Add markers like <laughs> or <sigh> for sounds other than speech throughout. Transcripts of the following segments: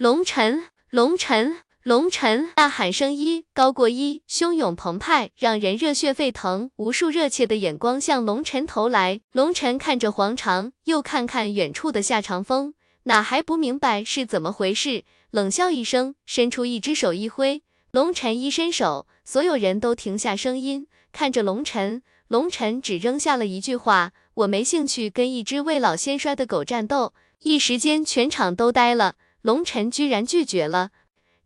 龙晨，龙晨，龙晨！呐喊声一高过一，汹涌澎湃，让人热血沸腾。无数热切的眼光向龙晨投来。龙晨看着黄长，又看看远处的夏长风，哪还不明白是怎么回事？冷笑一声，伸出一只手一挥。龙晨一伸手，所有人都停下声音，看着龙晨。龙晨只扔下了一句话：“我没兴趣跟一只未老先衰的狗战斗。”一时间，全场都呆了。龙晨居然拒绝了，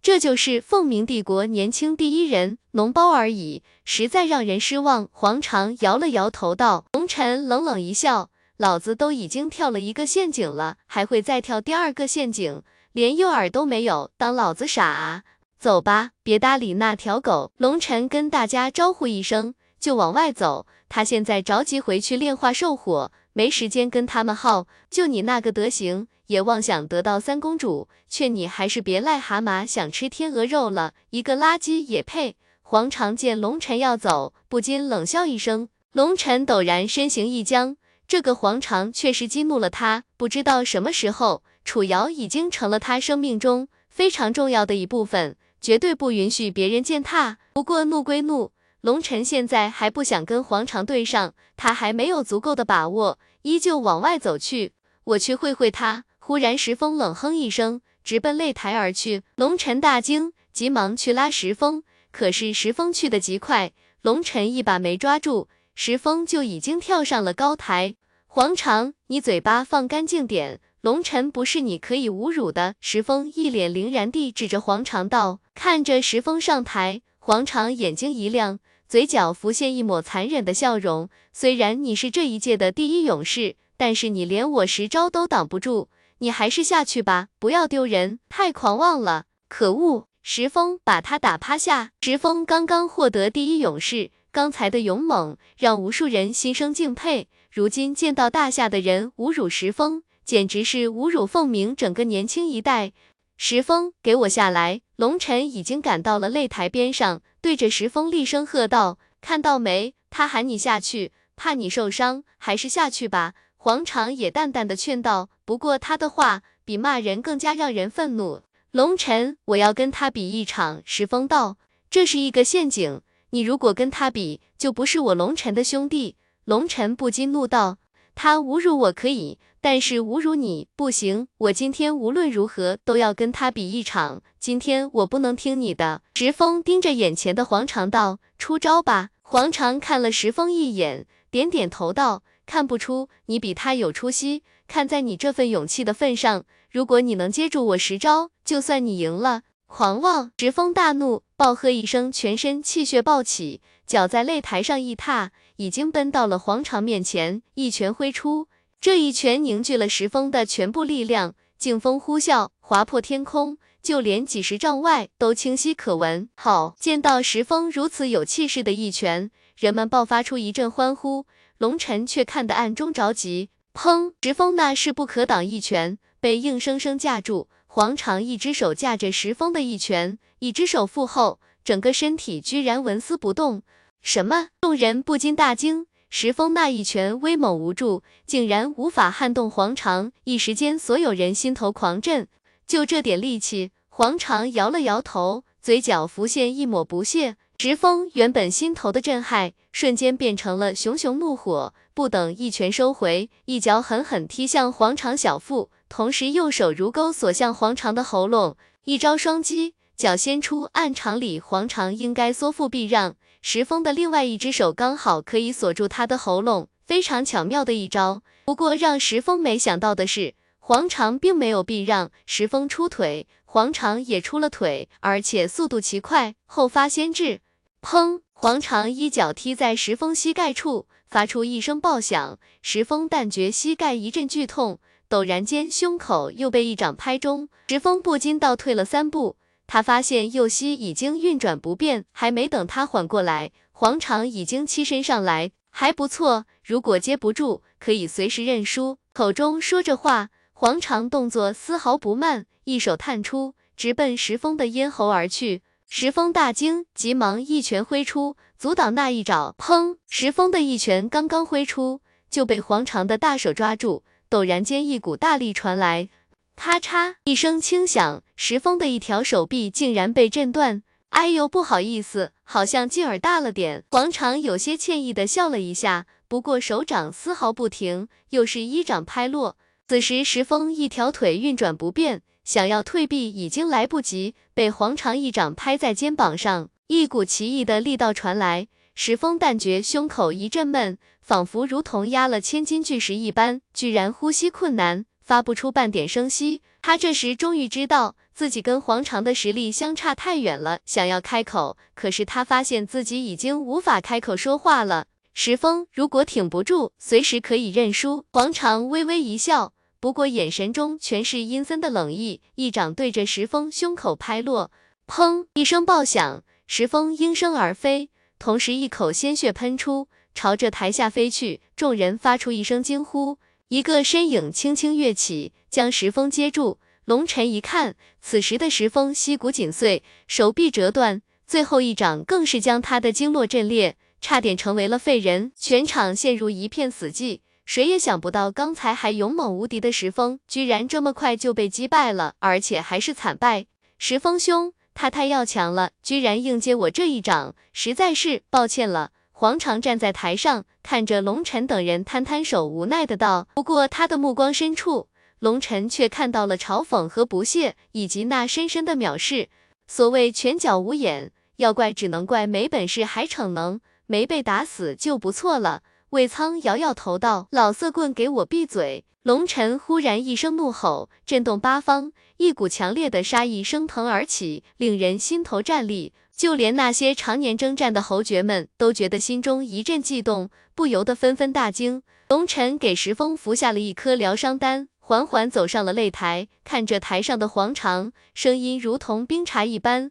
这就是凤鸣帝国年轻第一人，脓包而已，实在让人失望。黄长摇了摇头道：“龙晨冷冷一笑，老子都已经跳了一个陷阱了，还会再跳第二个陷阱？连诱饵都没有，当老子傻啊？走吧，别搭理那条狗。”龙晨跟大家招呼一声。就往外走，他现在着急回去炼化兽火，没时间跟他们耗。就你那个德行，也妄想得到三公主，劝你还是别癞蛤蟆想吃天鹅肉了，一个垃圾也配。黄长见龙晨要走，不禁冷笑一声。龙晨陡然身形一僵，这个黄长确实激怒了他。不知道什么时候，楚瑶已经成了他生命中非常重要的一部分，绝对不允许别人践踏。不过怒归怒。龙晨现在还不想跟黄长对上，他还没有足够的把握，依旧往外走去。我去会会他。忽然，石峰冷哼一声，直奔擂台而去。龙晨大惊，急忙去拉石峰，可是石峰去的极快，龙晨一把没抓住，石峰就已经跳上了高台。黄长，你嘴巴放干净点，龙晨不是你可以侮辱的。石峰一脸凛然地指着黄长道，看着石峰上台，黄长眼睛一亮。嘴角浮现一抹残忍的笑容。虽然你是这一届的第一勇士，但是你连我十招都挡不住，你还是下去吧，不要丢人，太狂妄了。可恶！石峰把他打趴下。石峰刚刚获得第一勇士，刚才的勇猛让无数人心生敬佩。如今见到大夏的人侮辱石峰，简直是侮辱凤鸣整个年轻一代。石峰，给我下来！龙晨已经赶到了擂台边上，对着石峰厉声喝道：“看到没？他喊你下去，怕你受伤，还是下去吧。”黄长也淡淡的劝道，不过他的话比骂人更加让人愤怒。龙晨，我要跟他比一场。石峰道：“这是一个陷阱，你如果跟他比，就不是我龙晨的兄弟。”龙晨不禁怒道：“他侮辱我可以。”但是侮辱你不行，我今天无论如何都要跟他比一场，今天我不能听你的。石峰盯着眼前的黄长道，出招吧。黄长看了石峰一眼，点点头道，看不出你比他有出息，看在你这份勇气的份上，如果你能接住我十招，就算你赢了。狂妄！石峰大怒，暴喝一声，全身气血暴起，脚在擂台上一踏，已经奔到了黄长面前，一拳挥出。这一拳凝聚了石峰的全部力量，劲风呼啸，划破天空，就连几十丈外都清晰可闻。好，见到石峰如此有气势的一拳，人们爆发出一阵欢呼。龙晨却看得暗中着急。砰！石峰那势不可挡一拳被硬生生架住，黄长一只手架着石峰的一拳，一只手负后，整个身体居然纹丝不动。什么？众人不禁大惊。石峰那一拳威猛无助，竟然无法撼动黄长，一时间所有人心头狂震。就这点力气，黄长摇了摇头，嘴角浮现一抹不屑。石峰原本心头的震撼，瞬间变成了熊熊怒火，不等一拳收回，一脚狠狠踢向黄长小腹，同时右手如钩锁向黄长的喉咙，一招双击，脚先出，按常理黄长应该缩腹避让。石峰的另外一只手刚好可以锁住他的喉咙，非常巧妙的一招。不过让石峰没想到的是，黄长并没有避让，石峰出腿，黄长也出了腿，而且速度奇快，后发先至。砰！黄长一脚踢在石峰膝盖处，发出一声爆响，石峰但觉膝盖一阵剧痛，陡然间胸口又被一掌拍中，石峰不禁倒退了三步。他发现右膝已经运转不便，还没等他缓过来，黄长已经欺身上来，还不错，如果接不住，可以随时认输。口中说着话，黄长动作丝毫不慢，一手探出，直奔石峰的咽喉而去。石峰大惊，急忙一拳挥出，阻挡那一爪。砰！石峰的一拳刚刚挥出，就被黄长的大手抓住，陡然间一股大力传来。咔嚓一声轻响，石峰的一条手臂竟然被震断。哎呦，不好意思，好像劲儿大了点。黄长有些歉意的笑了一下，不过手掌丝毫不停，又是一掌拍落。此时石峰一条腿运转不便，想要退避已经来不及，被黄长一掌拍在肩膀上，一股奇异的力道传来，石峰但觉胸口一阵闷，仿佛如同压了千斤巨石一般，居然呼吸困难，发不出半点声息。他这时终于知道。自己跟黄长的实力相差太远了，想要开口，可是他发现自己已经无法开口说话了。石峰如果挺不住，随时可以认输。黄长微微一笑，不过眼神中全是阴森的冷意，一掌对着石峰胸口拍落，砰一声爆响，石峰应声而飞，同时一口鲜血喷出，朝着台下飞去。众人发出一声惊呼，一个身影轻轻跃起，将石峰接住。龙晨一看，此时的石峰膝骨紧碎，手臂折断，最后一掌更是将他的经络震裂，差点成为了废人。全场陷入一片死寂，谁也想不到，刚才还勇猛无敌的石峰，居然这么快就被击败了，而且还是惨败。石峰兄，他太要强了，居然硬接我这一掌，实在是抱歉了。黄长站在台上，看着龙晨等人摊摊手，无奈的道。不过他的目光深处。龙晨却看到了嘲讽和不屑，以及那深深的藐视。所谓拳脚无眼，要怪只能怪没本事还逞能，没被打死就不错了。魏苍摇摇头道：“老色棍，给我闭嘴！”龙晨忽然一声怒吼，震动八方，一股强烈的杀意升腾而起，令人心头战栗。就连那些常年征战的侯爵们都觉得心中一阵悸动，不由得纷纷大惊。龙晨给石峰服下了一颗疗伤丹。缓缓走上了擂台，看着台上的黄长，声音如同冰茶一般：“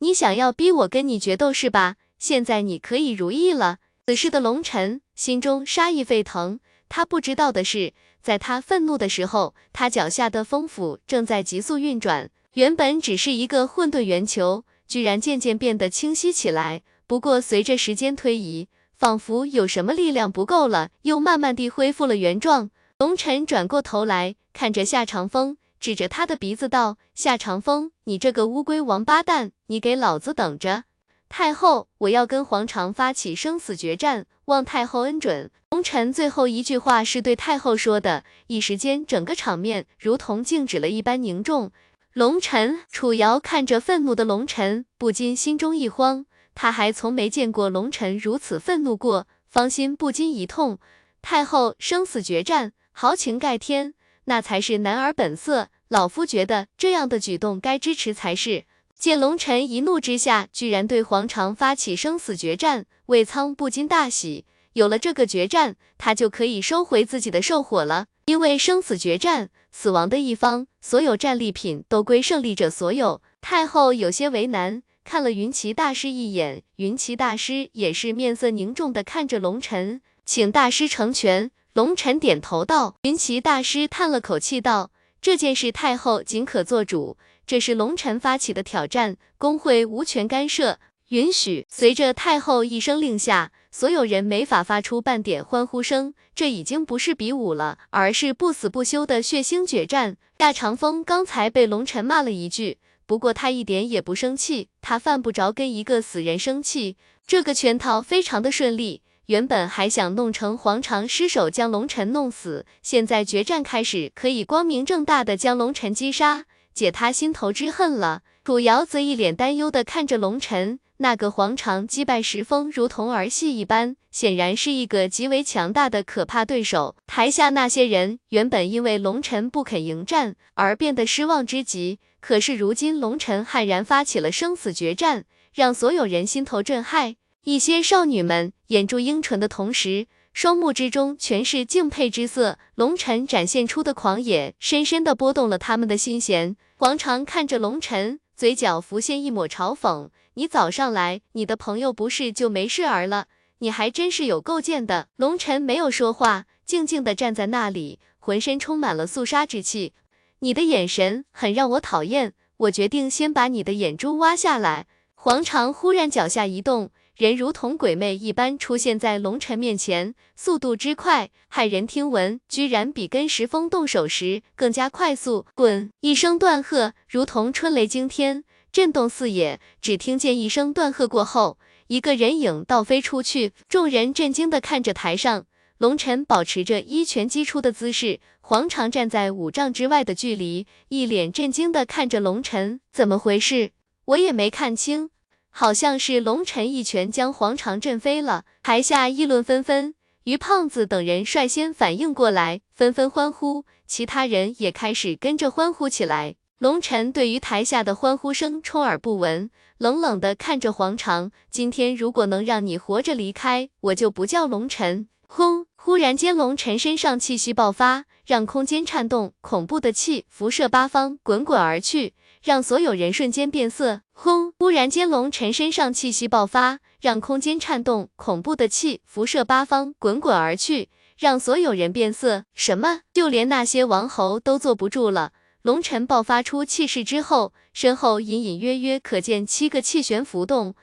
你想要逼我跟你决斗是吧？现在你可以如意了。”此时的龙尘心中杀意沸腾，他不知道的是，在他愤怒的时候，他脚下的风斧正在急速运转。原本只是一个混沌圆球，居然渐渐变得清晰起来。不过随着时间推移，仿佛有什么力量不够了，又慢慢地恢复了原状。龙晨转过头来，看着夏长风，指着他的鼻子道：“夏长风，你这个乌龟王八蛋，你给老子等着！太后，我要跟皇长发起生死决战，望太后恩准。”龙晨最后一句话是对太后说的，一时间整个场面如同静止了一般凝重。龙晨，楚瑶看着愤怒的龙晨，不禁心中一慌，他还从没见过龙晨如此愤怒过，芳心不禁一痛。太后，生死决战！豪情盖天，那才是男儿本色。老夫觉得这样的举动该支持才是。见龙尘一怒之下，居然对黄长发起生死决战，魏苍不禁大喜。有了这个决战，他就可以收回自己的兽火了。因为生死决战，死亡的一方，所有战利品都归胜利者所有。太后有些为难，看了云奇大师一眼，云奇大师也是面色凝重的看着龙尘，请大师成全。龙晨点头道：“云奇大师叹了口气道，这件事太后仅可做主，这是龙晨发起的挑战，工会无权干涉。允许。”随着太后一声令下，所有人没法发出半点欢呼声。这已经不是比武了，而是不死不休的血腥决战。大长风刚才被龙晨骂了一句，不过他一点也不生气，他犯不着跟一个死人生气。这个圈套非常的顺利。原本还想弄成黄长失手将龙尘弄死，现在决战开始，可以光明正大的将龙尘击杀，解他心头之恨了。楚瑶则一脸担忧的看着龙尘，那个黄长击败石峰如同儿戏一般，显然是一个极为强大的可怕对手。台下那些人原本因为龙尘不肯迎战而变得失望之极，可是如今龙尘悍然发起了生死决战，让所有人心头震撼。一些少女们掩住樱唇的同时，双目之中全是敬佩之色。龙尘展现出的狂野，深深的拨动了他们的心弦。黄长看着龙尘，嘴角浮现一抹嘲讽：“你早上来，你的朋友不是就没事儿了？你还真是有够贱的。”龙尘没有说话，静静地站在那里，浑身充满了肃杀之气。你的眼神很让我讨厌，我决定先把你的眼珠挖下来。黄长忽然脚下一动。人如同鬼魅一般出现在龙晨面前，速度之快，骇人听闻，居然比跟石峰动手时更加快速。滚！一声断喝，如同春雷惊天，震动四野。只听见一声断喝过后，一个人影倒飞出去，众人震惊的看着台上。龙晨保持着一拳击出的姿势，黄长站在五丈之外的距离，一脸震惊的看着龙晨，怎么回事？我也没看清，好像是龙晨一拳将黄长震飞了。台下议论纷纷，于胖子等人率先反应过来，纷纷欢呼，其他人也开始跟着欢呼起来。龙晨对于台下的欢呼声充耳不闻，冷冷的看着黄长，今天如果能让你活着离开，我就不叫龙晨。轰！忽然间，龙晨身上气息爆发，让空间颤动，恐怖的气辐射八方，滚滚而去，让所有人瞬间变色。轰！忽然间，龙晨身上气息爆发，让空间颤动，恐怖的气辐射八方，滚滚而去，让所有人变色。什么？就连那些王侯都坐不住了。龙晨爆发出气势之后，身后隐隐约约可见七个气旋浮动，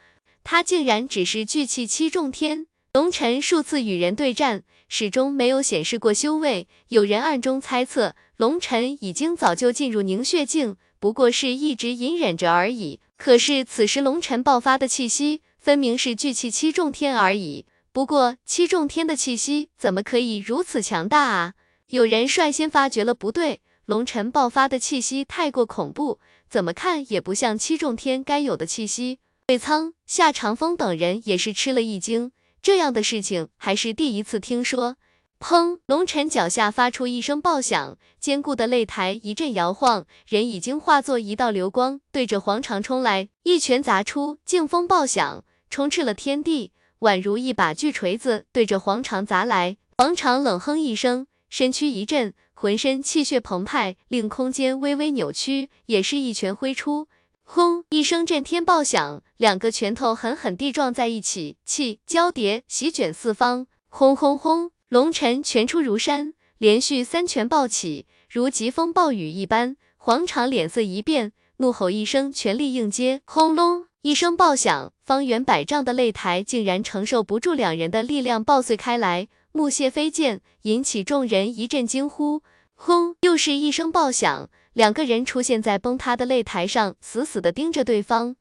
他竟然只是聚气七重天。龙晨数次与人对战，始终没有显示过修为。有人暗中猜测，龙晨已经早就进入凝血境，不过是一直隐忍着而已。可是此时龙晨爆发的气息，分明是聚气七重天而已。不过七重天的气息怎么可以如此强大啊？有人率先发觉了不对，龙晨爆发的气息太过恐怖，怎么看也不像七重天该有的气息。魏苍、夏长风等人也是吃了一惊。这样的事情还是第一次听说。砰！龙晨脚下发出一声爆响，坚固的擂台一阵摇晃，人已经化作一道流光，对着黄长冲来，一拳砸出，劲风爆响，充斥了天地，宛如一把巨锤子对着黄长砸来。黄长冷哼一声，身躯一震，浑身气血澎湃，令空间微微扭曲，也是一拳挥出。轰！一声震天爆响，两个拳头狠狠地撞在一起，气交叠，席卷四方。轰轰轰！龙晨拳出如山，连续三拳暴起，如疾风暴雨一般。黄长脸色一变，怒吼一声，全力应接。轰隆！一声爆响，方圆百丈的擂台竟然承受不住两人的力量，爆碎开来，木屑飞溅，引起众人一阵惊呼。轰！又是一声爆响。两个人出现在崩塌的擂台上，死死的盯着对方。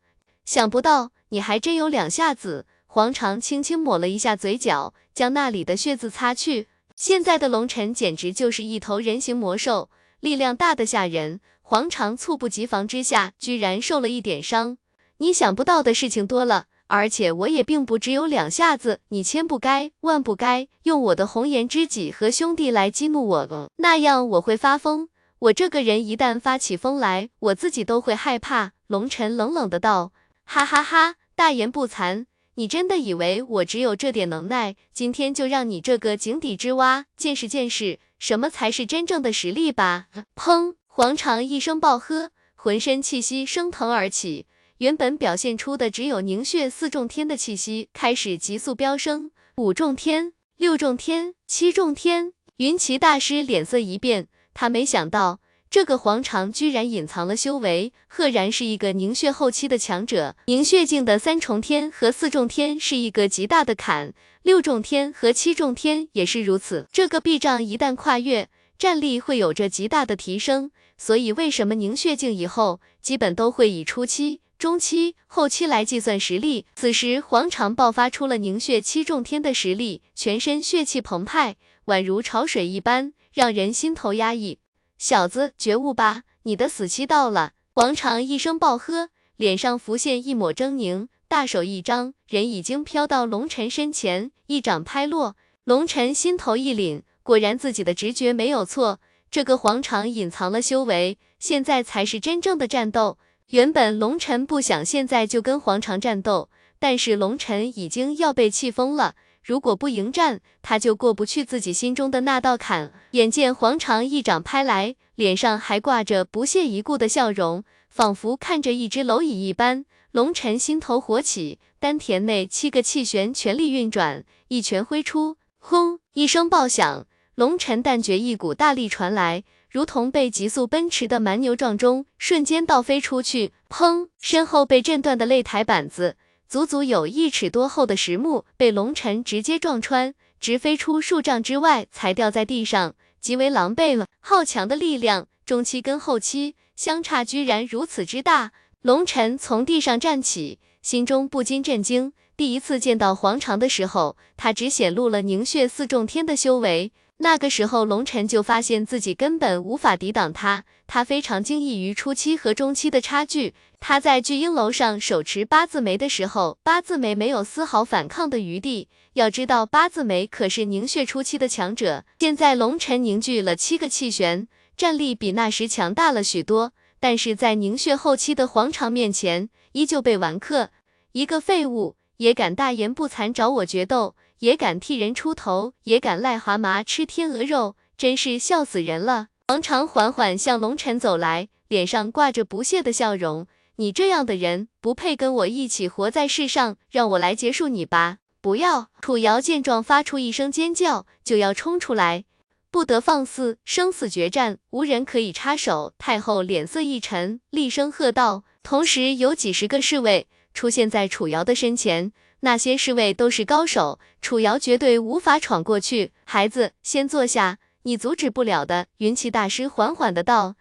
想不到你还真有两下子。黄长轻轻抹了一下嘴角，将那里的血渍擦去。现在的龙尘简直就是一头人形魔兽，力量大的吓人。黄长猝不及防之下，居然受了一点伤。你想不到的事情多了，而且我也并不只有两下子。你千不该万不该用我的红颜知己和兄弟来激怒我，那样我会发疯。我这个人一旦发起疯来，我自己都会害怕。龙尘冷冷的道：“哈哈哈，大言不惭，你真的以为我只有这点能耐？今天就让你这个井底之蛙见识见识，什么才是真正的实力吧！” <laughs> 砰！黄长一声暴喝，浑身气息升腾而起，原本表现出的只有凝血四重天的气息开始急速飙升，五重天、六重天、七重天。云奇大师脸色一变。他没想到这个黄长居然隐藏了修为，赫然是一个凝血后期的强者。凝血境的三重天和四重天是一个极大的坎，六重天和七重天也是如此。这个壁障一旦跨越，战力会有着极大的提升。所以为什么凝血境以后基本都会以初期、中期、后期来计算实力？此时黄长爆发出了凝血七重天的实力，全身血气澎湃，宛如潮水一般。让人心头压抑，小子觉悟吧，你的死期到了！黄长一声暴喝，脸上浮现一抹狰狞，大手一张，人已经飘到龙尘身前，一掌拍落。龙尘心头一凛，果然自己的直觉没有错，这个黄长隐藏了修为，现在才是真正的战斗。原本龙尘不想现在就跟黄长战斗，但是龙尘已经要被气疯了。如果不迎战，他就过不去自己心中的那道坎。眼见黄长一掌拍来，脸上还挂着不屑一顾的笑容，仿佛看着一只蝼蚁一般。龙尘心头火起，丹田内七个气旋全力运转，一拳挥出，轰！一声爆响，龙尘但觉一股大力传来，如同被急速奔驰的蛮牛撞中，瞬间倒飞出去。砰！身后被震断的擂台板子。足足有一尺多厚的石木被龙尘直接撞穿，直飞出数丈之外，才掉在地上，极为狼狈了。好强的力量，中期跟后期相差居然如此之大。龙尘从地上站起，心中不禁震惊。第一次见到黄长的时候，他只显露了凝血四重天的修为。那个时候，龙尘就发现自己根本无法抵挡他。他非常惊异于初期和中期的差距。他在巨婴楼上手持八字眉的时候，八字眉没有丝毫反抗的余地。要知道，八字眉可是凝血初期的强者。现在龙尘凝聚了七个气旋，战力比那时强大了许多。但是在凝血后期的黄长面前，依旧被完克。一个废物也敢大言不惭找我决斗！也敢替人出头，也敢癞蛤蟆吃天鹅肉，真是笑死人了。王长缓缓向龙尘走来，脸上挂着不屑的笑容。你这样的人不配跟我一起活在世上，让我来结束你吧！不要！楚瑶见状，发出一声尖叫，就要冲出来。不得放肆！生死决战，无人可以插手。太后脸色一沉，厉声喝道，同时有几十个侍卫出现在楚瑶的身前。那些侍卫都是高手，楚瑶绝对无法闯过去。孩子，先坐下，你阻止不了的。云奇大师缓缓的道：“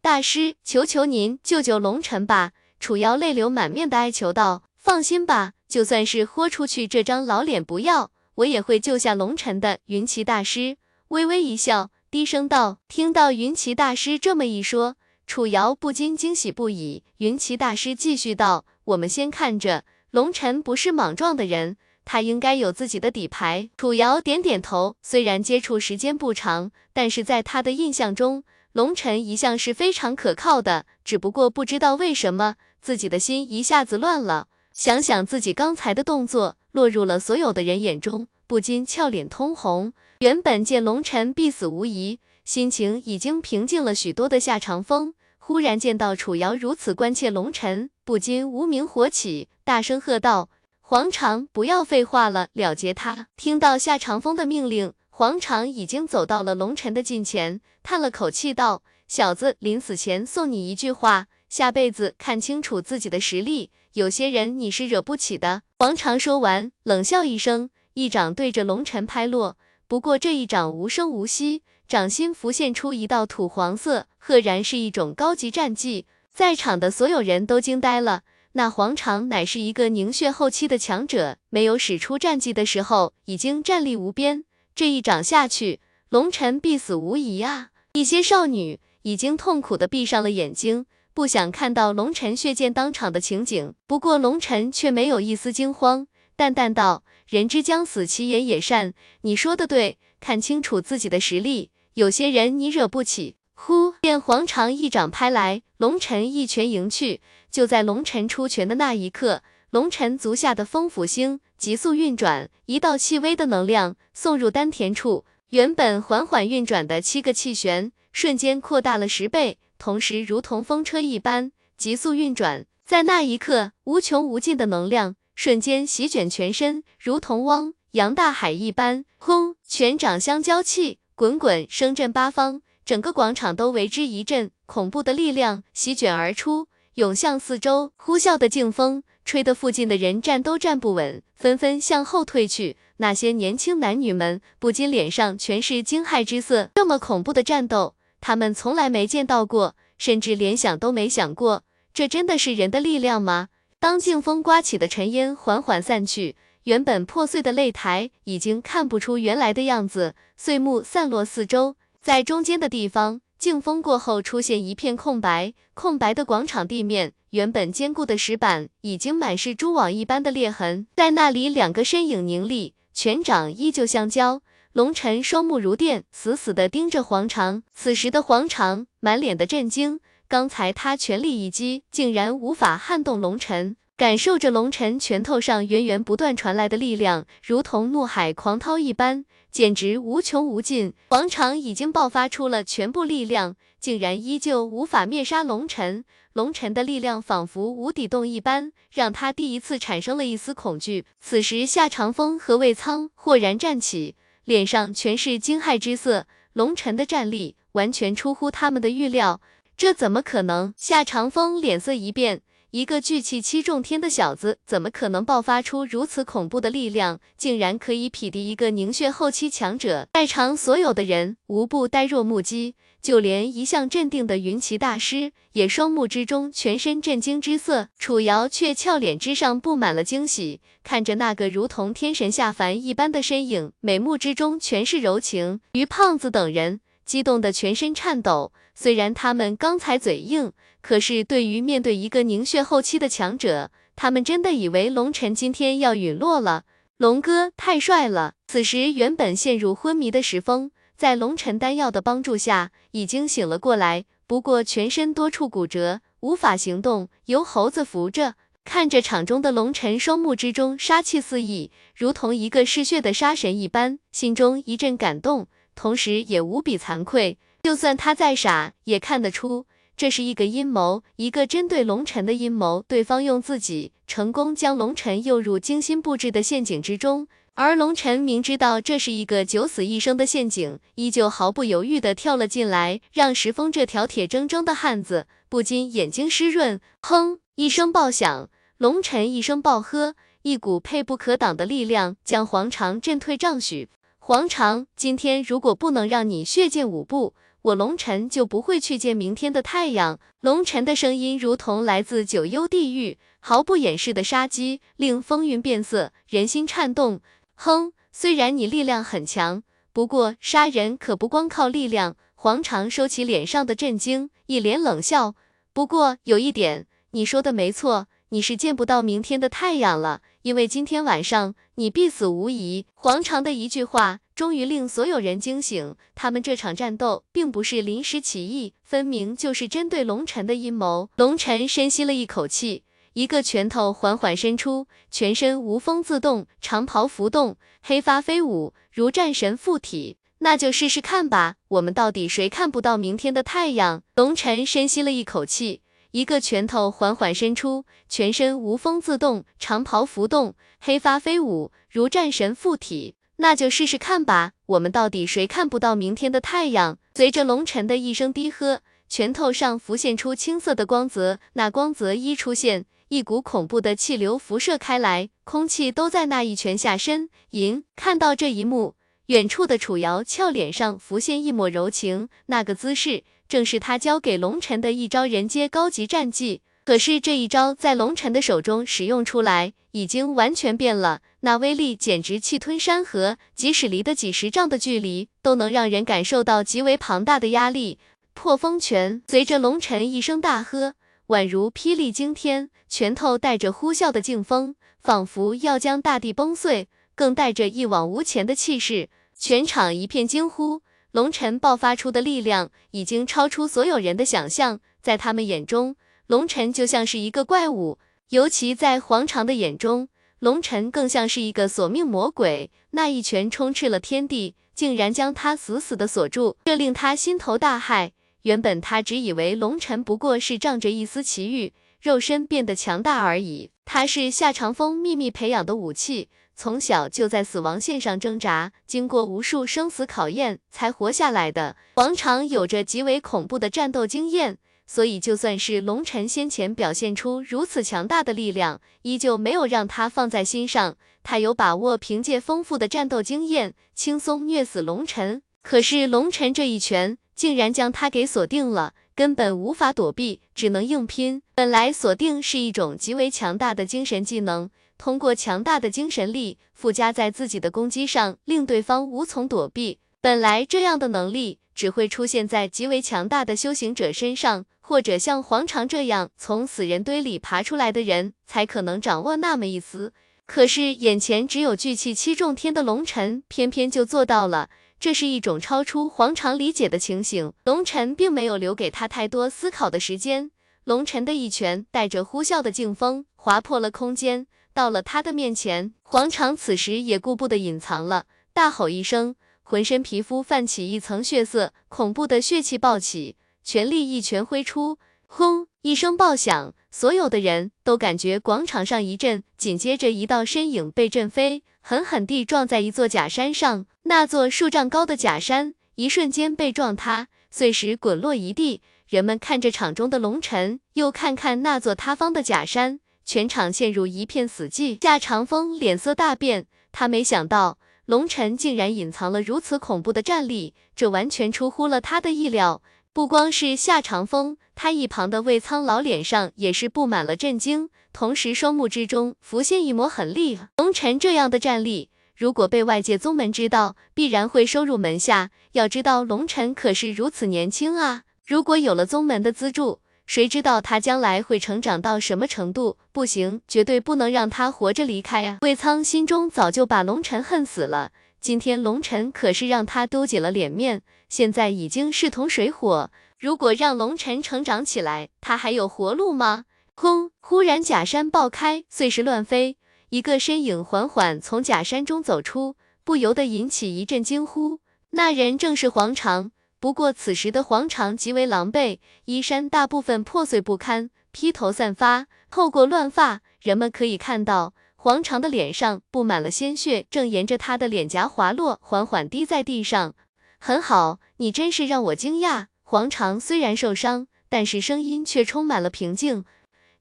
大师，求求您救救龙尘吧！”楚瑶泪流满面的哀求道：“放心吧，就算是豁出去这张老脸不要，我也会救下龙尘的。”云奇大师微微一笑，低声道：“听到云奇大师这么一说，楚瑶不禁惊喜不已。”云奇大师继续道：“我们先看着。”龙尘不是莽撞的人，他应该有自己的底牌。楚瑶点点头，虽然接触时间不长，但是在他的印象中，龙尘一向是非常可靠的。只不过不知道为什么，自己的心一下子乱了。想想自己刚才的动作，落入了所有的人眼中，不禁俏脸通红。原本见龙尘必死无疑，心情已经平静了许多的夏长风，忽然见到楚瑶如此关切龙尘，不禁无名火起。大声喝道：“黄长，不要废话了，了结他！”听到夏长风的命令，黄长已经走到了龙尘的近前，叹了口气道：“小子，临死前送你一句话，下辈子看清楚自己的实力，有些人你是惹不起的。”黄长说完，冷笑一声，一掌对着龙尘拍落。不过这一掌无声无息，掌心浮现出一道土黄色，赫然是一种高级战技，在场的所有人都惊呆了。那黄长乃是一个凝血后期的强者，没有使出战绩的时候，已经战力无边。这一掌下去，龙尘必死无疑啊！一些少女已经痛苦的闭上了眼睛，不想看到龙尘血溅当场的情景。不过龙尘却没有一丝惊慌，淡淡道：“人之将死，其言也善。你说的对，看清楚自己的实力，有些人你惹不起。”呼！见黄长一掌拍来，龙尘一拳迎去。就在龙尘出拳的那一刻，龙尘足下的风府星急速运转，一道细微的能量送入丹田处，原本缓缓运转的七个气旋瞬间扩大了十倍，同时如同风车一般急速运转。在那一刻，无穷无尽的能量瞬间席卷全身，如同汪洋大海一般。轰！拳掌相交，气滚滚，声震八方，整个广场都为之一震，恐怖的力量席卷而出。涌向四周，呼啸的劲风吹得附近的人站都站不稳，纷纷向后退去。那些年轻男女们不禁脸上全是惊骇之色。这么恐怖的战斗，他们从来没见到过，甚至连想都没想过。这真的是人的力量吗？当劲风刮起的尘烟缓缓散去，原本破碎的擂台已经看不出原来的样子，碎木散落四周，在中间的地方。劲风过后，出现一片空白，空白的广场地面，原本坚固的石板已经满是蛛网一般的裂痕。在那里，两个身影凝立，拳掌依旧相交。龙尘双目如电，死死地盯着黄长。此时的黄长满脸的震惊，刚才他全力一击，竟然无法撼动龙尘。感受着龙尘拳头上源源不断传来的力量，如同怒海狂涛一般。简直无穷无尽，王长已经爆发出了全部力量，竟然依旧无法灭杀龙尘。龙尘的力量仿佛无底洞一般，让他第一次产生了一丝恐惧。此时，夏长风和魏苍豁然站起，脸上全是惊骇之色。龙尘的战力完全出乎他们的预料，这怎么可能？夏长风脸色一变，一个聚气七重天的小子，怎么可能爆发出如此恐怖的力量？竟然可以匹敌一个凝血后期强者！在场所有的人无不呆若木鸡，就连一向镇定的云奇大师也双目之中全身震惊之色。楚瑶却俏脸之上布满了惊喜，看着那个如同天神下凡一般的身影，美目之中全是柔情。于胖子等人激动的全身颤抖。虽然他们刚才嘴硬，可是对于面对一个凝血后期的强者，他们真的以为龙尘今天要陨落了。龙哥太帅了！此时原本陷入昏迷的石峰，在龙尘丹药的帮助下，已经醒了过来，不过全身多处骨折，无法行动，由猴子扶着。看着场中的龙尘，双目之中杀气四溢，如同一个嗜血的杀神一般，心中一阵感动，同时也无比惭愧。就算他再傻，也看得出这是一个阴谋，一个针对龙尘的阴谋。对方用自己成功将龙尘诱入精心布置的陷阱之中，而龙尘明知道这是一个九死一生的陷阱，依旧毫不犹豫的跳了进来，让石峰这条铁铮铮的汉子不禁眼睛湿润。哼！一声爆响，龙尘一声暴喝，一股沛不可挡的力量将黄长震退丈许。黄长，今天如果不能让你血溅五步，我龙尘就不会去见明天的太阳。龙尘的声音如同来自九幽地狱，毫不掩饰的杀机令风云变色，人心颤动。哼，虽然你力量很强，不过杀人可不光靠力量。黄长收起脸上的震惊，一脸冷笑。不过有一点，你说的没错，你是见不到明天的太阳了，因为今天晚上你必死无疑。黄长的一句话。终于令所有人惊醒，他们这场战斗并不是临时起意，分明就是针对龙尘的阴谋。龙尘深吸了一口气，一个拳头缓缓伸出，全身无风自动，长袍浮动，黑发飞舞，如战神附体。那就试试看吧，我们到底谁看不到明天的太阳？龙尘深吸了一口气，一个拳头缓缓伸出，全身无风自动，长袍浮动，黑发飞舞，如战神附体。那就试试看吧，我们到底谁看不到明天的太阳？随着龙尘的一声低喝，拳头上浮现出青色的光泽，那光泽一出现，一股恐怖的气流辐射开来，空气都在那一拳下呻吟。看到这一幕，远处的楚瑶俏脸上浮现一抹柔情，那个姿势正是他教给龙尘的一招人阶高级战技。可是这一招在龙尘的手中使用出来，已经完全变了，那威力简直气吞山河，即使离得几十丈的距离，都能让人感受到极为庞大的压力。破风拳，随着龙尘一声大喝，宛如霹雳惊天，拳头带着呼啸的劲风，仿佛要将大地崩碎，更带着一往无前的气势。全场一片惊呼，龙尘爆发出的力量已经超出所有人的想象，在他们眼中。龙尘就像是一个怪物，尤其在黄长的眼中，龙尘更像是一个索命魔鬼。那一拳充斥了天地，竟然将他死死的锁住，这令他心头大骇。原本他只以为龙尘不过是仗着一丝奇遇，肉身变得强大而已。他是夏长风秘密培养的武器，从小就在死亡线上挣扎，经过无数生死考验才活下来的。王长有着极为恐怖的战斗经验。所以，就算是龙尘先前表现出如此强大的力量，依旧没有让他放在心上。他有把握凭借丰富的战斗经验，轻松虐死龙尘。可是龙尘这一拳，竟然将他给锁定了，根本无法躲避，只能硬拼。本来锁定是一种极为强大的精神技能，通过强大的精神力附加在自己的攻击上，令对方无从躲避。本来这样的能力只会出现在极为强大的修行者身上。或者像黄长这样从死人堆里爬出来的人，才可能掌握那么一丝。可是眼前只有聚气七重天的龙尘，偏偏就做到了。这是一种超出黄长理解的情形。龙尘并没有留给他太多思考的时间。龙尘的一拳带着呼啸的劲风，划破了空间，到了他的面前。黄长此时也顾不得隐藏了，大吼一声，浑身皮肤泛起一层血色，恐怖的血气暴起。全力一拳挥出，轰！一声爆响，所有的人都感觉广场上一震，紧接着一道身影被震飞，狠狠地撞在一座假山上。那座数丈高的假山，一瞬间被撞塌，碎石滚落一地，人们看着场中的龙尘，又看看那座塌方的假山，全场陷入一片死寂。夏长风脸色大变，他没想到龙尘竟然隐藏了如此恐怖的战力，这完全出乎了他的意料。不光是夏长风，他一旁的魏苍老脸上也是布满了震惊，同时双目之中浮现一抹狠厉。龙尘这样的战力。如果被外界宗门知道，必然会收入门下。要知道，龙尘可是如此年轻啊！如果有了宗门的资助，谁知道他将来会成长到什么程度？不行，绝对不能让他活着离开啊！魏苍心中早就把龙尘恨死了，今天龙尘可是让他丢尽了脸面，现在已经势同水火。如果让龙尘成长起来，他还有活路吗？轰！忽然假山爆开，碎石乱飞。一个身影缓缓从假山中走出，不由得引起一阵惊呼。那人正是黄长，不过此时的黄长极为狼狈，衣衫大部分破碎不堪，披头散发，透过乱发，人们可以看到黄长的脸上布满了鲜血，正沿着他的脸颊滑落，缓缓滴在地上。很好，你真是让我惊讶。黄长虽然受伤，但是声音却充满了平静。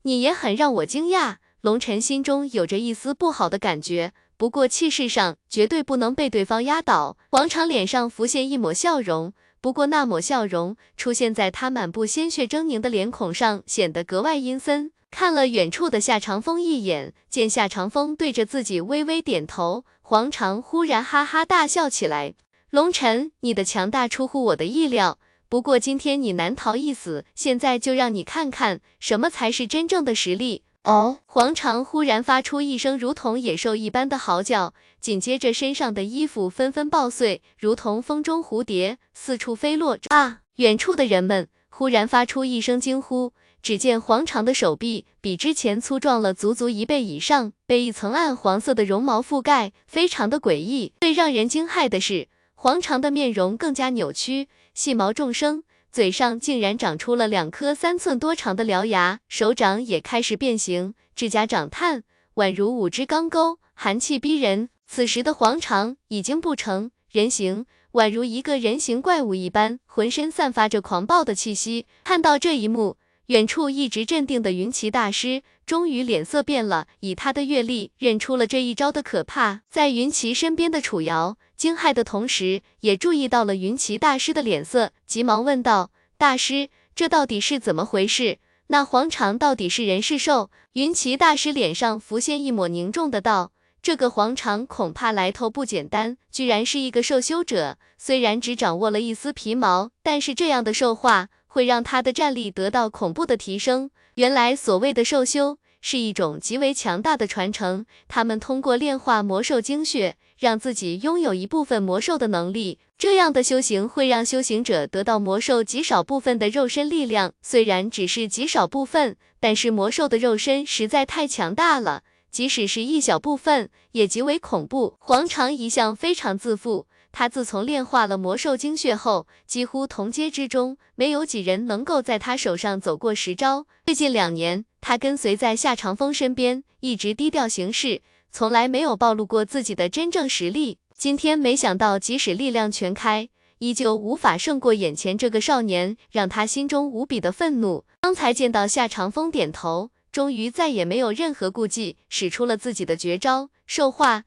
你也很让我惊讶。龙尘心中有着一丝不好的感觉，不过气势上绝对不能被对方压倒。黄长脸上浮现一抹笑容，不过那抹笑容出现在他满布鲜血狰狞的脸孔上，显得格外阴森。看了远处的夏长风一眼，见夏长风对着自己微微点头，黄长忽然哈哈大笑起来。龙尘，你的强大出乎我的意料，不过今天你难逃一死，现在就让你看看什么才是真正的实力。哦，黄长忽然发出一声如同野兽一般的嚎叫，紧接着身上的衣服纷纷爆碎，如同风中蝴蝶四处飞落。啊！远处的人们忽然发出一声惊呼，只见黄长的手臂比之前粗壮了足足一倍以上，被一层暗黄色的绒毛覆盖，非常的诡异。最让人惊骇的是，黄长的面容更加扭曲，细毛众生。嘴上竟然长出了两颗三寸多长的獠牙，手掌也开始变形，指甲长炭，宛如五只钢钩，寒气逼人。此时的黄长已经不成人形，宛如一个人形怪物一般，浑身散发着狂暴的气息。看到这一幕，远处一直镇定的云奇大师终于脸色变了，以他的阅历认出了这一招的可怕。在云奇身边的楚瑶。惊骇的同时，也注意到了云奇大师的脸色，急忙问道：“大师，这到底是怎么回事？那黄长到底是人是兽？”云奇大师脸上浮现一抹凝重的道：“这个黄长恐怕来头不简单，居然是一个兽修者。虽然只掌握了一丝皮毛，但是这样的兽化会让他的战力得到恐怖的提升。原来所谓的兽修。”是一种极为强大的传承，他们通过炼化魔兽精血，让自己拥有一部分魔兽的能力。这样的修行会让修行者得到魔兽极少部分的肉身力量，虽然只是极少部分，但是魔兽的肉身实在太强大了，即使是一小部分，也极为恐怖。黄长一向非常自负。他自从炼化了魔兽精血后，几乎同阶之中没有几人能够在他手上走过十招。最近两年，他跟随在夏长风身边，一直低调行事，从来没有暴露过自己的真正实力。今天没想到，即使力量全开，依旧无法胜过眼前这个少年，让他心中无比的愤怒。刚才见到夏长风点头，终于再也没有任何顾忌，使出了自己的绝招兽化。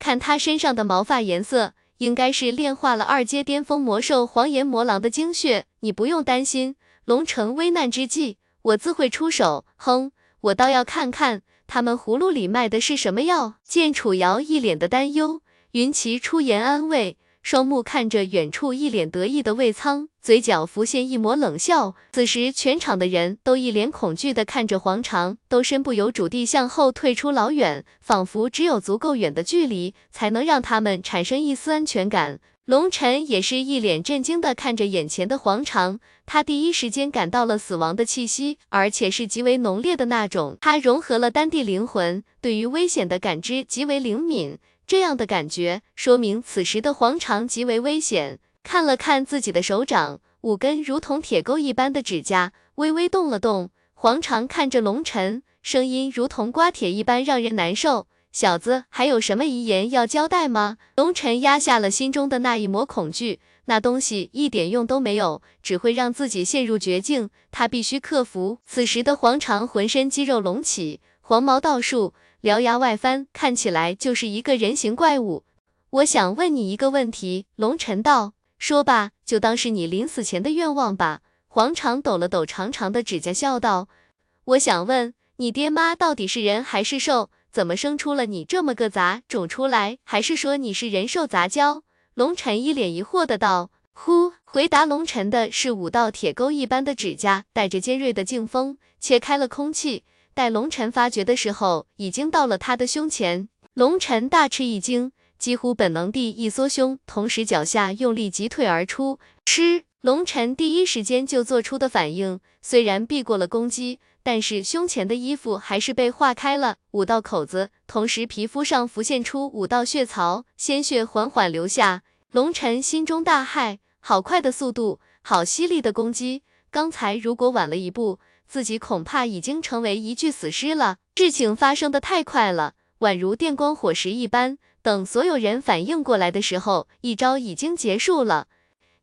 看他身上的毛发颜色。应该是炼化了二阶巅峰魔兽黄炎魔狼的精血，你不用担心。龙城危难之际，我自会出手。哼，我倒要看看他们葫芦里卖的是什么药。见楚瑶一脸的担忧，云奇出言安慰。双目看着远处一脸得意的魏苍，嘴角浮现一抹冷笑。此时，全场的人都一脸恐惧的看着黄长，都身不由主地向后退出老远，仿佛只有足够远的距离，才能让他们产生一丝安全感。龙尘也是一脸震惊的看着眼前的黄长，他第一时间感到了死亡的气息，而且是极为浓烈的那种。他融合了丹地灵魂，对于危险的感知极为灵敏。这样的感觉说明此时的黄长极为危险。看了看自己的手掌，五根如同铁钩一般的指甲微微动了动。黄长看着龙尘，声音如同刮铁一般让人难受。小子，还有什么遗言要交代吗？龙尘压下了心中的那一抹恐惧，那东西一点用都没有，只会让自己陷入绝境。他必须克服。此时的黄长浑身肌肉隆起，黄毛倒竖，獠牙外翻，看起来就是一个人形怪物。我想问你一个问题，龙尘道。说吧，就当是你临死前的愿望吧。黄长抖了抖长长的指甲，笑道：“我想问你爹妈到底是人还是兽？怎么生出了你这么个杂种出来？还是说你是人兽杂交？”龙晨一脸疑惑的道：“呼！”回答龙晨的是五道铁钩一般的指甲，带着尖锐的劲风，切开了空气。待龙晨发觉的时候，已经到了他的胸前。龙晨大吃一惊，几乎本能地一缩胸，同时脚下用力急退而出。吃！龙晨第一时间就做出的反应，虽然避过了攻击。但是胸前的衣服还是被划开了五道口子，同时皮肤上浮现出五道血槽，鲜血缓缓流下。龙晨心中大骇，好快的速度，好犀利的攻击！刚才如果晚了一步，自己恐怕已经成为一具死尸了。事情发生的太快了，宛如电光火石一般。等所有人反应过来的时候，一招已经结束了。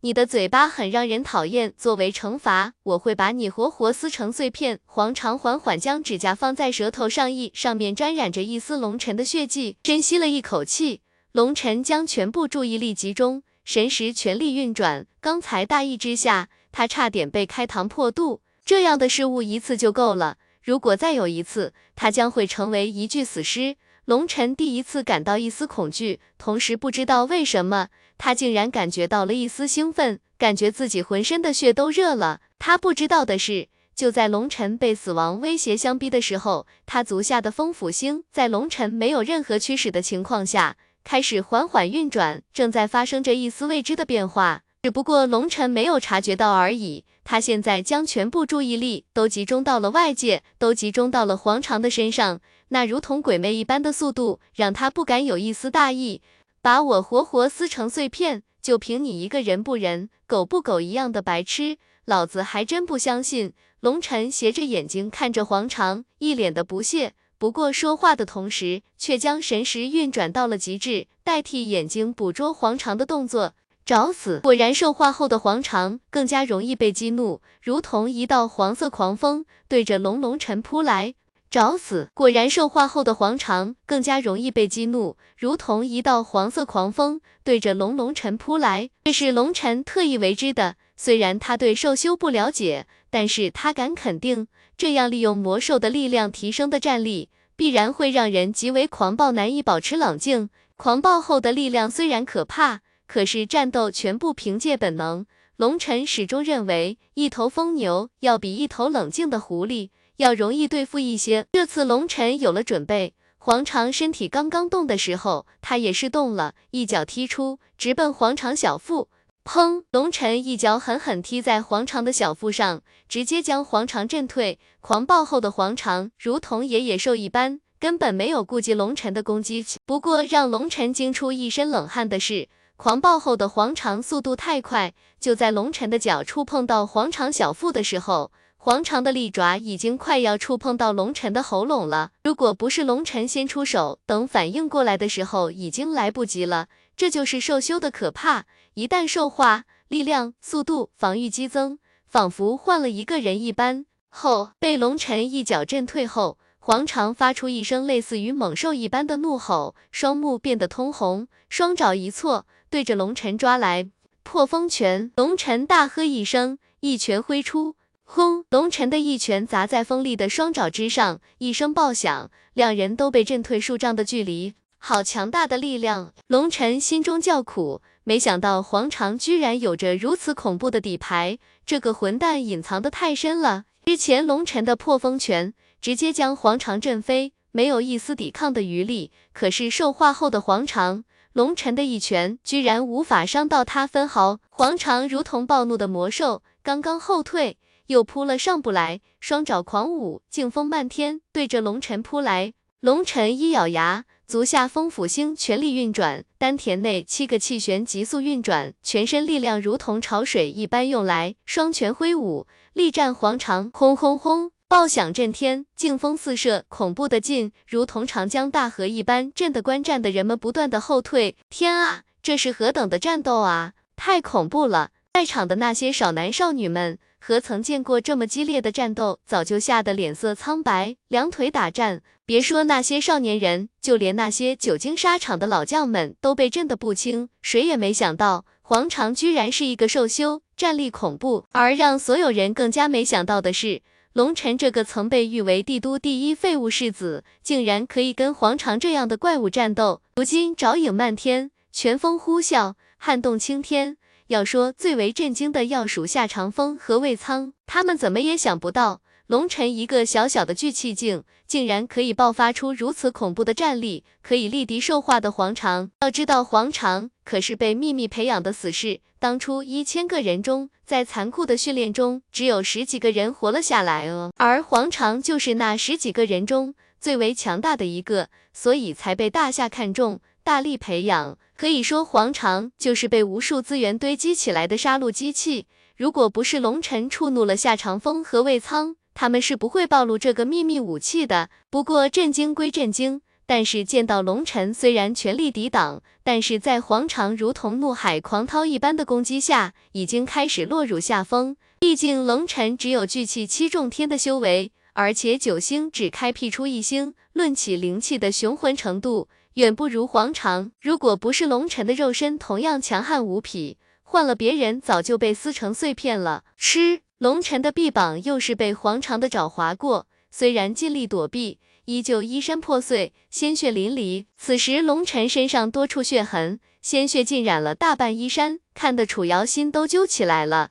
你的嘴巴很让人讨厌，作为惩罚，我会把你活活撕成碎片。黄长缓缓将指甲放在舌头上，意上面沾染着一丝龙尘的血迹，深吸了一口气。龙尘将全部注意力集中，神识全力运转。刚才大意之下，他差点被开膛破肚。这样的失误一次就够了，如果再有一次，他将会成为一具死尸。龙尘第一次感到一丝恐惧，同时不知道为什么。他竟然感觉到了一丝兴奋，感觉自己浑身的血都热了。他不知道的是，就在龙尘被死亡威胁相逼的时候，他足下的风府星在龙尘没有任何驱使的情况下，开始缓缓运转，正在发生着一丝未知的变化，只不过龙尘没有察觉到而已。他现在将全部注意力都集中到了外界，都集中到了黄长的身上，那如同鬼魅一般的速度，让他不敢有一丝大意。把我活活撕成碎片，就凭你一个人不人、狗不狗一样的白痴，老子还真不相信。龙晨斜着眼睛看着黄长，一脸的不屑。不过说话的同时，却将神识运转到了极致，代替眼睛捕捉黄长的动作。找死！果然，兽化后的黄长更加容易被激怒，如同一道黄色狂风，对着龙龙尘扑来。找死！果然，兽化后的黄长更加容易被激怒，如同一道黄色狂风，对着龙龙尘扑来。这是龙尘特意为之的。虽然他对兽修不了解，但是他敢肯定，这样利用魔兽的力量提升的战力，必然会让人极为狂暴，难以保持冷静。狂暴后的力量虽然可怕，可是战斗全部凭借本能。龙尘始终认为，一头疯牛要比一头冷静的狐狸。要容易对付一些。这次龙尘有了准备，黄长身体刚刚动的时候，他也是动了，一脚踢出，直奔黄长小腹。砰！龙尘一脚狠狠踢在黄长的小腹上，直接将黄长震退。狂暴后的黄长如同野野兽一般，根本没有顾及龙尘的攻击。不过让龙尘惊出一身冷汗的是，狂暴后的黄长速度太快，就在龙尘的脚触碰到黄长小腹的时候。黄长的利爪已经快要触碰到龙尘的喉咙了，如果不是龙尘先出手，等反应过来的时候，已经来不及了。这就是兽修的可怕，一旦兽化，力量、速度、防御激增，仿佛换了一个人一般。后被龙尘一脚震退后，黄长发出一声类似于猛兽一般的怒吼，双目变得通红，双爪一错，对着龙尘抓来。破风拳，龙尘大喝一声，一拳挥出。轰！龙尘的一拳砸在锋利的双爪之上，一声爆响，两人都被震退数丈的距离。好强大的力量！龙尘心中叫苦，没想到黄长居然有着如此恐怖的底牌，这个混蛋隐藏的太深了。之前龙尘的破风拳直接将黄长震飞，没有一丝抵抗的余力。可是兽化后的黄长，龙尘的一拳居然无法伤到他分毫。黄长如同暴怒的魔兽，刚刚后退。又扑了上不来，双爪狂舞，劲风漫天，对着龙尘扑来。龙尘一咬牙，足下风府星全力运转，丹田内七个气旋急速运转，全身力量如同潮水一般涌来，双拳挥舞，力战黄长。轰轰轰，爆响震天，劲风四射，恐怖的劲如同长江大河一般，震得观战的人们不断的后退。天啊，这是何等的战斗啊！太恐怖了！在场的那些少男少女们，何曾见过这么激烈的战斗，早就吓得脸色苍白，两腿打颤。别说那些少年人，就连那些久经沙场的老将们都被震得不轻。谁也没想到，黄长居然是一个兽修，战力恐怖。而让所有人更加没想到的是，龙尘这个曾被誉为帝都第一废物世子，竟然可以跟黄长这样的怪物战斗。如今爪影漫天，拳风呼啸，撼动青天。要说最为震惊的，要属夏长风和魏苍，他们怎么也想不到。龙尘一个小小的聚气境，竟然可以爆发出如此恐怖的战力，可以力敌兽化的黄长。要知道，黄长可是被秘密培养的死士，当初一千个人中，在残酷的训练中，只有十几个人活了下来哦。而黄长就是那十几个人中最为强大的一个，所以才被大夏看中，大力培养。可以说，黄长就是被无数资源堆积起来的杀戮机器。如果不是龙尘触怒了夏长风和魏苍，他们是不会暴露这个秘密武器的。不过震惊归震惊，但是见到龙尘虽然全力抵挡，但是在黄长如同怒海狂涛一般的攻击下，已经开始落入下风。毕竟龙尘只有聚气七重天的修为，而且九星只开辟出一星，论起灵气的雄浑程度，远不如黄长。如果不是龙尘的肉身同样强悍无匹，换了别人早就被撕成碎片了。吃。龙尘的臂膀又是被黄长的爪划过，虽然尽力躲避，依旧衣衫破碎，鲜血淋漓。此时龙尘身上多处血痕，鲜血浸染了大半衣衫，看得楚瑶心都揪起来了。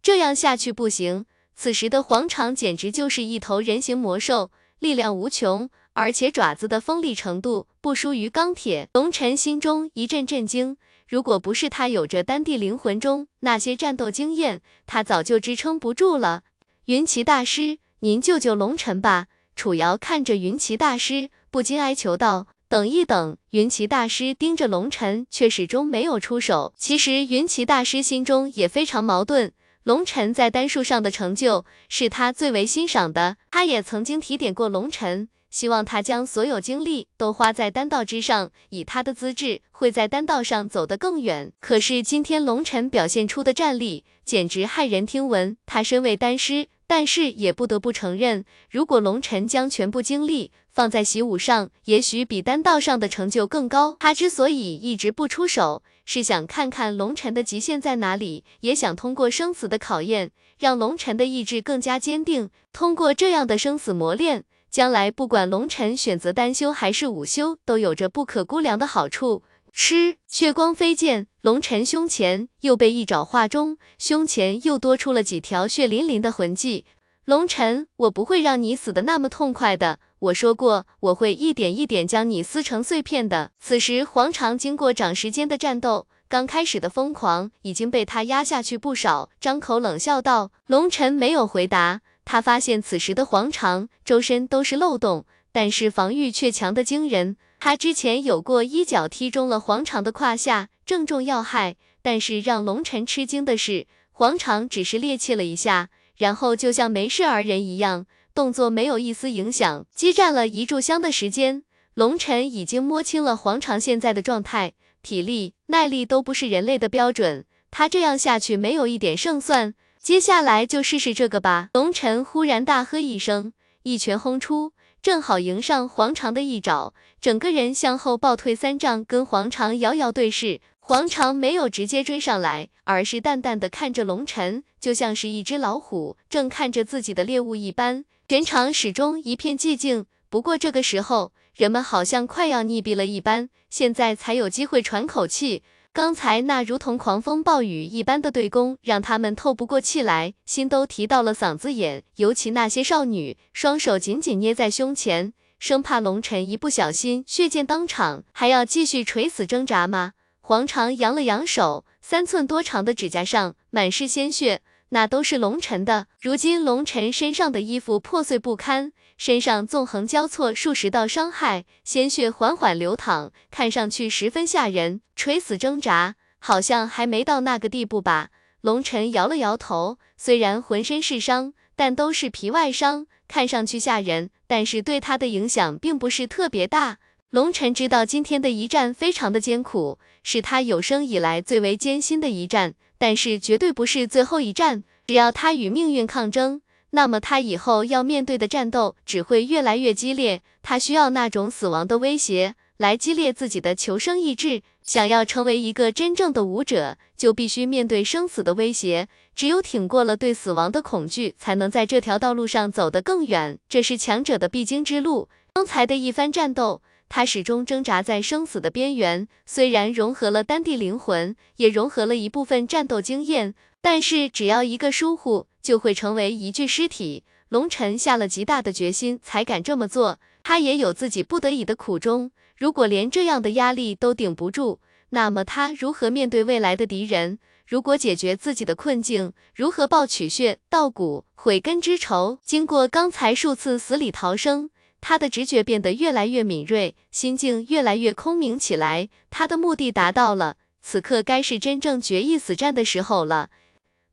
这样下去不行。此时的黄长简直就是一头人形魔兽，力量无穷，而且爪子的锋利程度不输于钢铁。龙尘心中一阵震惊。如果不是他有着丹帝灵魂中那些战斗经验，他早就支撑不住了。云奇大师，您救救龙尘吧！楚瑶看着云奇大师，不禁哀求道：“等一等！”云奇大师盯着龙尘，却始终没有出手。其实云奇大师心中也非常矛盾，龙尘在丹术上的成就是他最为欣赏的，他也曾经提点过龙尘。希望他将所有精力都花在丹道之上，以他的资质会在丹道上走得更远。可是今天龙尘表现出的战力简直骇人听闻。他身为丹师，但是也不得不承认，如果龙尘将全部精力放在习武上，也许比丹道上的成就更高。他之所以一直不出手，是想看看龙尘的极限在哪里，也想通过生死的考验，让龙尘的意志更加坚定。通过这样的生死磨练。将来不管龙尘选择单修还是午休，都有着不可估量的好处。吃血光飞溅，龙尘胸前又被一爪划中，胸前又多出了几条血淋淋的痕迹。龙尘，我不会让你死的那么痛快的。我说过，我会一点一点将你撕成碎片的。此时，黄长经过长时间的战斗，刚开始的疯狂已经被他压下去不少，张口冷笑道：“龙尘没有回答。”他发现此时的黄长周身都是漏洞，但是防御却强得惊人。他之前有过一脚踢中了黄长的胯下，正中要害。但是让龙尘吃惊的是，黄长只是趔趄了一下，然后就像没事而人一样，动作没有一丝影响。激战了一炷香的时间，龙尘已经摸清了黄长现在的状态，体力、耐力都不是人类的标准。他这样下去没有一点胜算。接下来就试试这个吧！龙尘忽然大喝一声，一拳轰出，正好迎上黄长的一爪，整个人向后暴退三丈，跟黄长遥遥对视。黄长没有直接追上来，而是淡淡的看着龙尘，就像是一只老虎正看着自己的猎物一般。全场始终一片寂静，不过这个时候，人们好像快要溺毙了一般，现在才有机会喘口气。刚才那如同狂风暴雨一般的对攻，让他们透不过气来，心都提到了嗓子眼。尤其那些少女，双手紧紧捏在胸前，生怕龙尘一不小心血溅当场，还要继续垂死挣扎吗？黄长扬了扬手，三寸多长的指甲上满是鲜血，那都是龙尘的。如今龙尘身上的衣服破碎不堪。身上纵横交错数十道伤害，鲜血缓缓流淌，看上去十分吓人。垂死挣扎，好像还没到那个地步吧？龙尘摇了摇头，虽然浑身是伤，但都是皮外伤，看上去吓人，但是对他的影响并不是特别大。龙晨知道今天的一战非常的艰苦，是他有生以来最为艰辛的一战，但是绝对不是最后一战。只要他与命运抗争，那么他以后要面对的战斗只会越来越激烈。他需要那种死亡的威胁来激烈自己的求生意志。想要成为一个真正的武者，就必须面对生死的威胁。只有挺过了对死亡的恐惧，才能在这条道路上走得更远。这是强者的必经之路。刚才的一番战斗，他始终挣扎在生死的边缘。虽然融合了丹地灵魂，也融合了一部分战斗经验，但是只要一个疏忽，就会成为一具尸体。龙尘下了极大的决心，才敢这么做。他也有自己不得已的苦衷。如果连这样的压力都顶不住，那么他如何面对未来的敌人？如果解决自己的困境，如何报取血稻谷悔根之仇？经过刚才数次死里逃生，他的直觉变得越来越敏锐，心境越来越空明起来。他的目的达到了，此刻该是真正决一死战的时候了。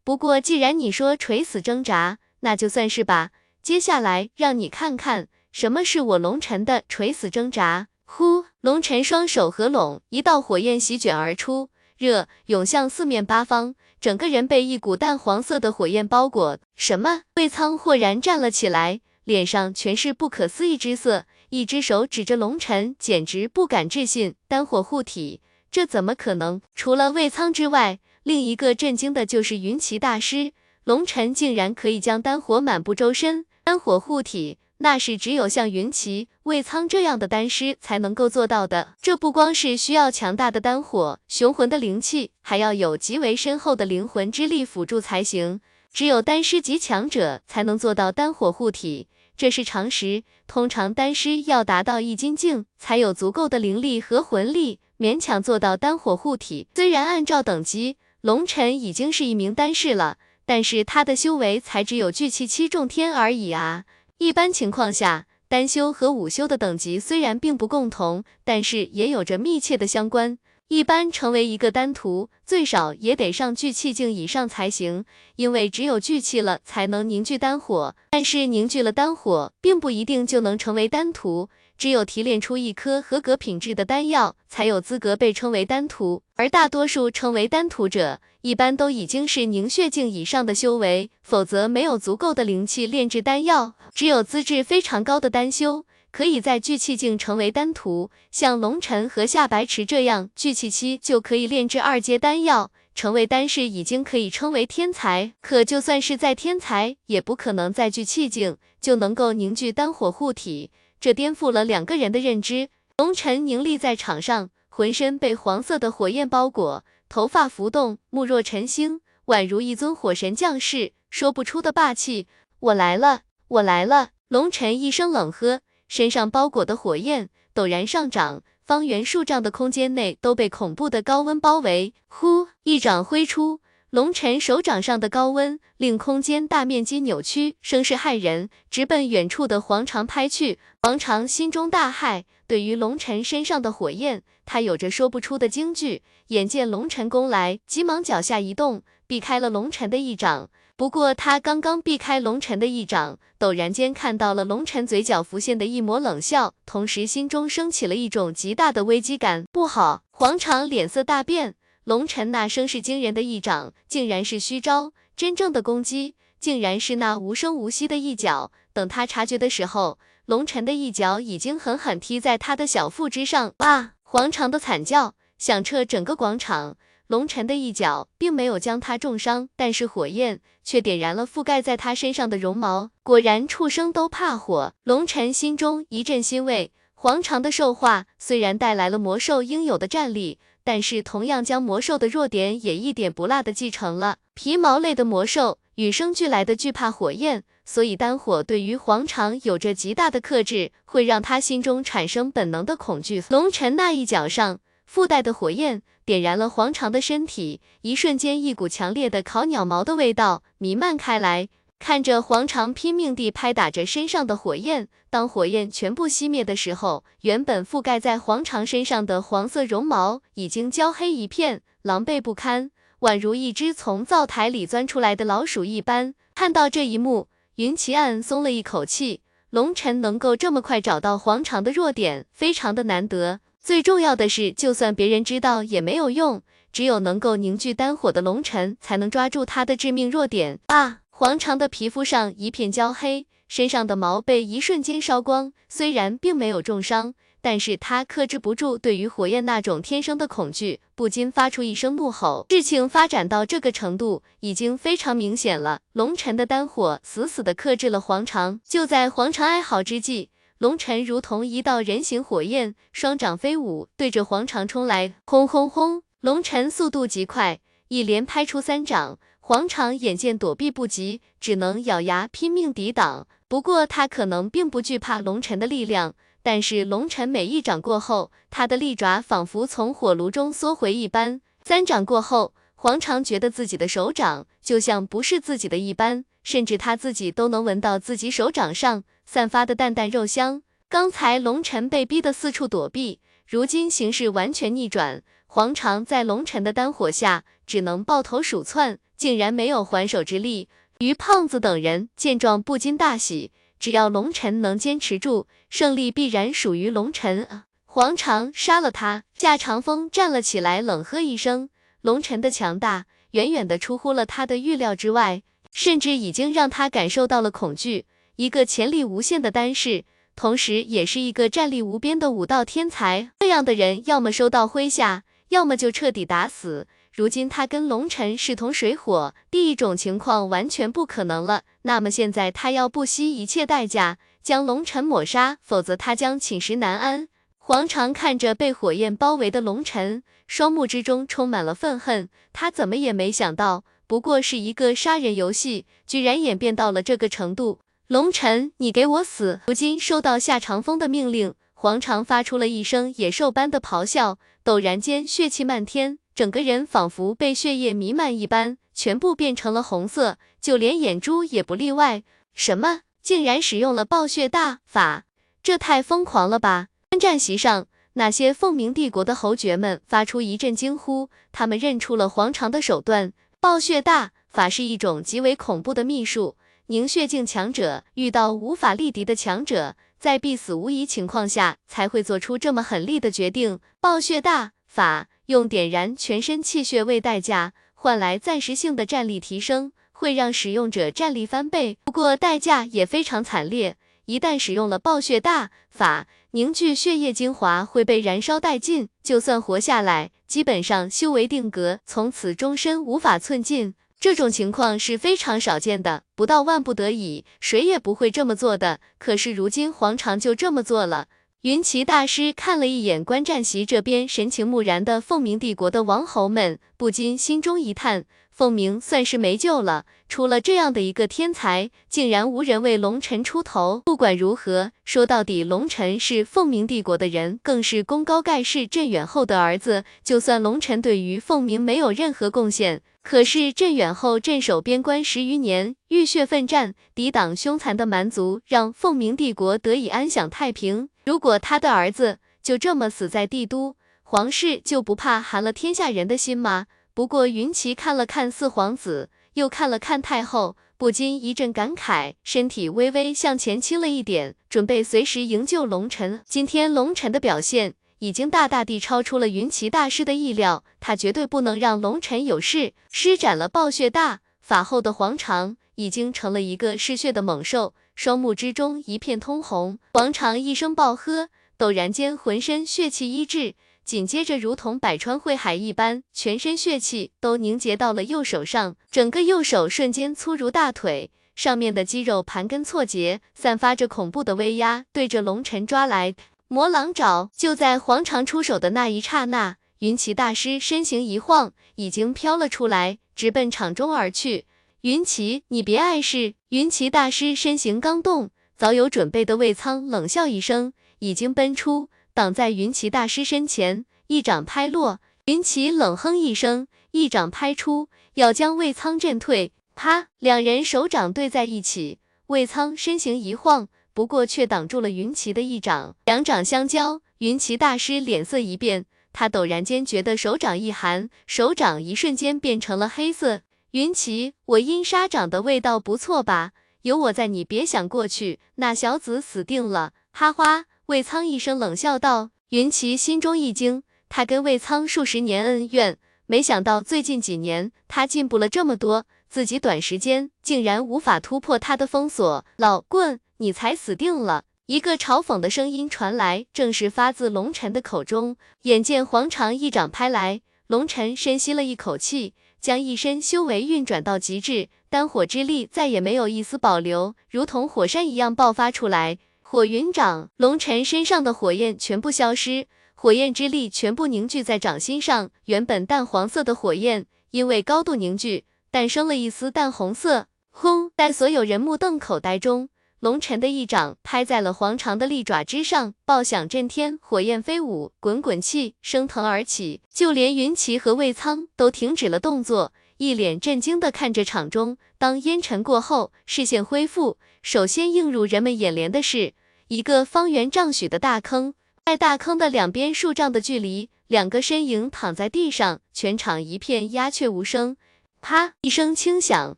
不过既然你说垂死挣扎，那就算是吧。接下来让你看看什么是我龙尘的垂死挣扎。呼！龙尘双手合拢，一道火焰席卷而出，热涌向四面八方，整个人被一股淡黄色的火焰包裹。什么？魏苍豁然站了起来，脸上全是不可思议之色，一只手指着龙尘，简直不敢置信。丹火护体，这怎么可能？除了魏苍之外，另一个震惊的就是云奇大师，龙尘竟然可以将丹火满布周身，丹火护体。那是只有像云奇、魏苍这样的丹师才能够做到的。这不光是需要强大的丹火、雄浑的灵气，还要有极为深厚的灵魂之力辅助才行。只有丹师级强者才能做到丹火护体，这是常识。通常丹师要达到易筋境，才有足够的灵力和魂力，勉强做到丹火护体。虽然按照等级，龙尘已经是一名丹士了，但是他的修为才只有聚气七重天而已啊。一般情况下，单修和武修的等级虽然并不共同，但是也有着密切的相关。一般成为一个丹徒，最少也得上聚气境以上才行，因为只有聚气了，才能凝聚丹火。但是凝聚了丹火，并不一定就能成为丹徒。只有提炼出一颗合格品质的丹药，才有资格被称为丹徒。而大多数称为丹徒者，一般都已经是凝血境以上的修为，否则没有足够的灵气炼制丹药。只有资质非常高的丹修，可以在聚气境成为丹徒。像龙尘和夏白池这样，聚气期就可以炼制二阶丹药，成为丹士已经可以称为天才。可就算是再天才，也不可能在聚气境就能够凝聚丹火护体。这颠覆了两个人的认知。龙尘凝立在场上，浑身被黄色的火焰包裹，头发浮动，目若晨星，宛如一尊火神降世，说不出的霸气。我来了，我来了！龙尘一声冷喝，身上包裹的火焰陡然上涨，方圆数丈的空间内都被恐怖的高温包围。呼，一掌挥出。龙尘手掌上的高温令空间大面积扭曲，声势骇人，直奔远处的黄长拍去。黄长心中大骇，对于龙尘身上的火焰，他有着说不出的惊惧。眼见龙尘攻来，急忙脚下一动，避开了龙尘的一掌。不过他刚刚避开龙尘的一掌，陡然间看到了龙尘嘴角浮现的一抹冷笑，同时心中升起了一种极大的危机感。不好！黄长脸色大变。龙尘那声势惊人的一掌，竟然是虚招，真正的攻击竟然是那无声无息的一脚。等他察觉的时候，龙尘的一脚已经狠狠踢在他的小腹之上。啊！黄长的惨叫响彻整个广场。龙尘的一脚并没有将他重伤，但是火焰却点燃了覆盖在他身上的绒毛。果然，畜生都怕火。龙尘心中一阵欣慰，黄长的兽化虽然带来了魔兽应有的战力。但是同样将魔兽的弱点也一点不落的继承了。皮毛类的魔兽与生俱来的惧怕火焰，所以丹火对于黄长有着极大的克制，会让他心中产生本能的恐惧。龙尘那一脚上附带的火焰点燃了黄长的身体，一瞬间，一股强烈的烤鸟毛的味道弥漫开来。看着黄长拼命地拍打着身上的火焰，当火焰全部熄灭的时候，原本覆盖在黄长身上的黄色绒毛已经焦黑一片，狼狈不堪，宛如一只从灶台里钻出来的老鼠一般。看到这一幕，云奇暗松了一口气。龙晨能够这么快找到黄长的弱点，非常的难得。最重要的是，就算别人知道也没有用，只有能够凝聚丹火的龙晨才能抓住他的致命弱点。啊！黄长的皮肤上一片焦黑，身上的毛被一瞬间烧光，虽然并没有重伤。但是他克制不住对于火焰那种天生的恐惧，不禁发出一声怒吼。事情发展到这个程度，已经非常明显了。龙尘的丹火死死的克制了黄长。就在黄长哀嚎之际，龙尘如同一道人形火焰，双掌飞舞，对着黄长冲来。轰轰轰！龙尘速度极快，一连拍出三掌。黄长眼见躲避不及，只能咬牙拼命抵挡。不过他可能并不惧怕龙尘的力量。但是龙尘每一掌过后，他的利爪仿佛从火炉中缩回一般。三掌过后，黄长觉得自己的手掌就像不是自己的一般，甚至他自己都能闻到自己手掌上散发的淡淡肉香。刚才龙尘被逼得四处躲避，如今形势完全逆转，黄长在龙尘的丹火下只能抱头鼠窜，竟然没有还手之力。于胖子等人见状不禁大喜。只要龙尘能坚持住，胜利必然属于龙尘。黄长杀了他。夏长风站了起来，冷喝一声：“龙尘的强大远远的出乎了他的预料之外，甚至已经让他感受到了恐惧。一个潜力无限的丹士，同时也是一个战力无边的武道天才，这样的人要么收到麾下，要么就彻底打死。”如今他跟龙尘势同水火，第一种情况完全不可能了。那么现在他要不惜一切代价将龙尘抹杀，否则他将寝食难安。黄长看着被火焰包围的龙尘，双目之中充满了愤恨。他怎么也没想到，不过是一个杀人游戏，居然演变到了这个程度。龙尘，你给我死！如今收到夏长风的命令，黄长发出了一声野兽般的咆哮，陡然间血气漫天。整个人仿佛被血液弥漫一般，全部变成了红色，就连眼珠也不例外。什么？竟然使用了暴血大法？这太疯狂了吧！观战席上，那些凤鸣帝国的侯爵们发出一阵惊呼，他们认出了黄长的手段。暴血大法是一种极为恐怖的秘术，凝血境强者遇到无法力敌的强者，在必死无疑情况下才会做出这么狠厉的决定。暴血大法。用点燃全身气血为代价，换来暂时性的战力提升，会让使用者战力翻倍。不过代价也非常惨烈，一旦使用了暴血大法，凝聚血液精华会被燃烧殆尽，就算活下来，基本上修为定格，从此终身无法寸进。这种情况是非常少见的，不到万不得已，谁也不会这么做的。可是如今黄长就这么做了。云奇大师看了一眼观战席这边神情木然的凤鸣帝国的王侯们，不禁心中一叹：凤鸣算是没救了。出了这样的一个天才，竟然无人为龙尘出头。不管如何，说到底，龙尘是凤鸣帝国的人，更是功高盖世镇远后的儿子。就算龙尘对于凤鸣没有任何贡献，可是镇远后镇守边关十余年，浴血奋战，抵挡凶残的蛮族，让凤鸣帝国得以安享太平。如果他的儿子就这么死在帝都，皇室就不怕寒了天下人的心吗？不过云奇看了看四皇子，又看了看太后，不禁一阵感慨，身体微微向前倾了一点，准备随时营救龙尘。今天龙尘的表现已经大大地超出了云奇大师的意料，他绝对不能让龙尘有事。施展了暴血大法后的黄长，已经成了一个嗜血的猛兽。双目之中一片通红，黄长一声暴喝，陡然间浑身血气一滞，紧接着如同百川汇海一般，全身血气都凝结到了右手上，整个右手瞬间粗如大腿，上面的肌肉盘根错节，散发着恐怖的威压，对着龙尘抓来。魔狼爪就在黄长出手的那一刹那，云奇大师身形一晃，已经飘了出来，直奔场中而去。云奇，你别碍事。云奇大师身形刚动，早有准备的魏苍冷笑一声，已经奔出，挡在云奇大师身前，一掌拍落。云奇冷哼一声，一掌拍出，要将魏苍震退。啪，两人手掌对在一起，魏苍身形一晃，不过却挡住了云奇的一掌。两掌相交，云奇大师脸色一变，他陡然间觉得手掌一寒，手掌一瞬间变成了黑色。云奇，我阴杀掌的味道不错吧？有我在，你别想过去，那小子死定了。哈哈，魏苍一声冷笑道。云奇心中一惊，他跟魏苍数十年恩怨，没想到最近几年他进步了这么多，自己短时间竟然无法突破他的封锁。老棍，你才死定了！一个嘲讽的声音传来，正是发自龙尘的口中。眼见黄长一掌拍来，龙尘深吸了一口气，将一身修为运转到极致，丹火之力再也没有一丝保留，如同火山一样爆发出来。火云掌，龙尘身上的火焰全部消失，火焰之力全部凝聚在掌心上。原本淡黄色的火焰，因为高度凝聚，诞生了一丝淡红色。轰！在所有人目瞪口呆中，龙尘的一掌拍在了黄长的利爪之上，爆响震天，火焰飞舞，滚滚气升腾而起。就连云奇和魏苍都停止了动作，一脸震惊的看着场中。当烟尘过后，视线恢复。首先映入人们眼帘的是一个方圆丈许的大坑，在大坑的两边数丈的距离，两个身影躺在地上，全场一片鸦雀无声。啪一声轻响，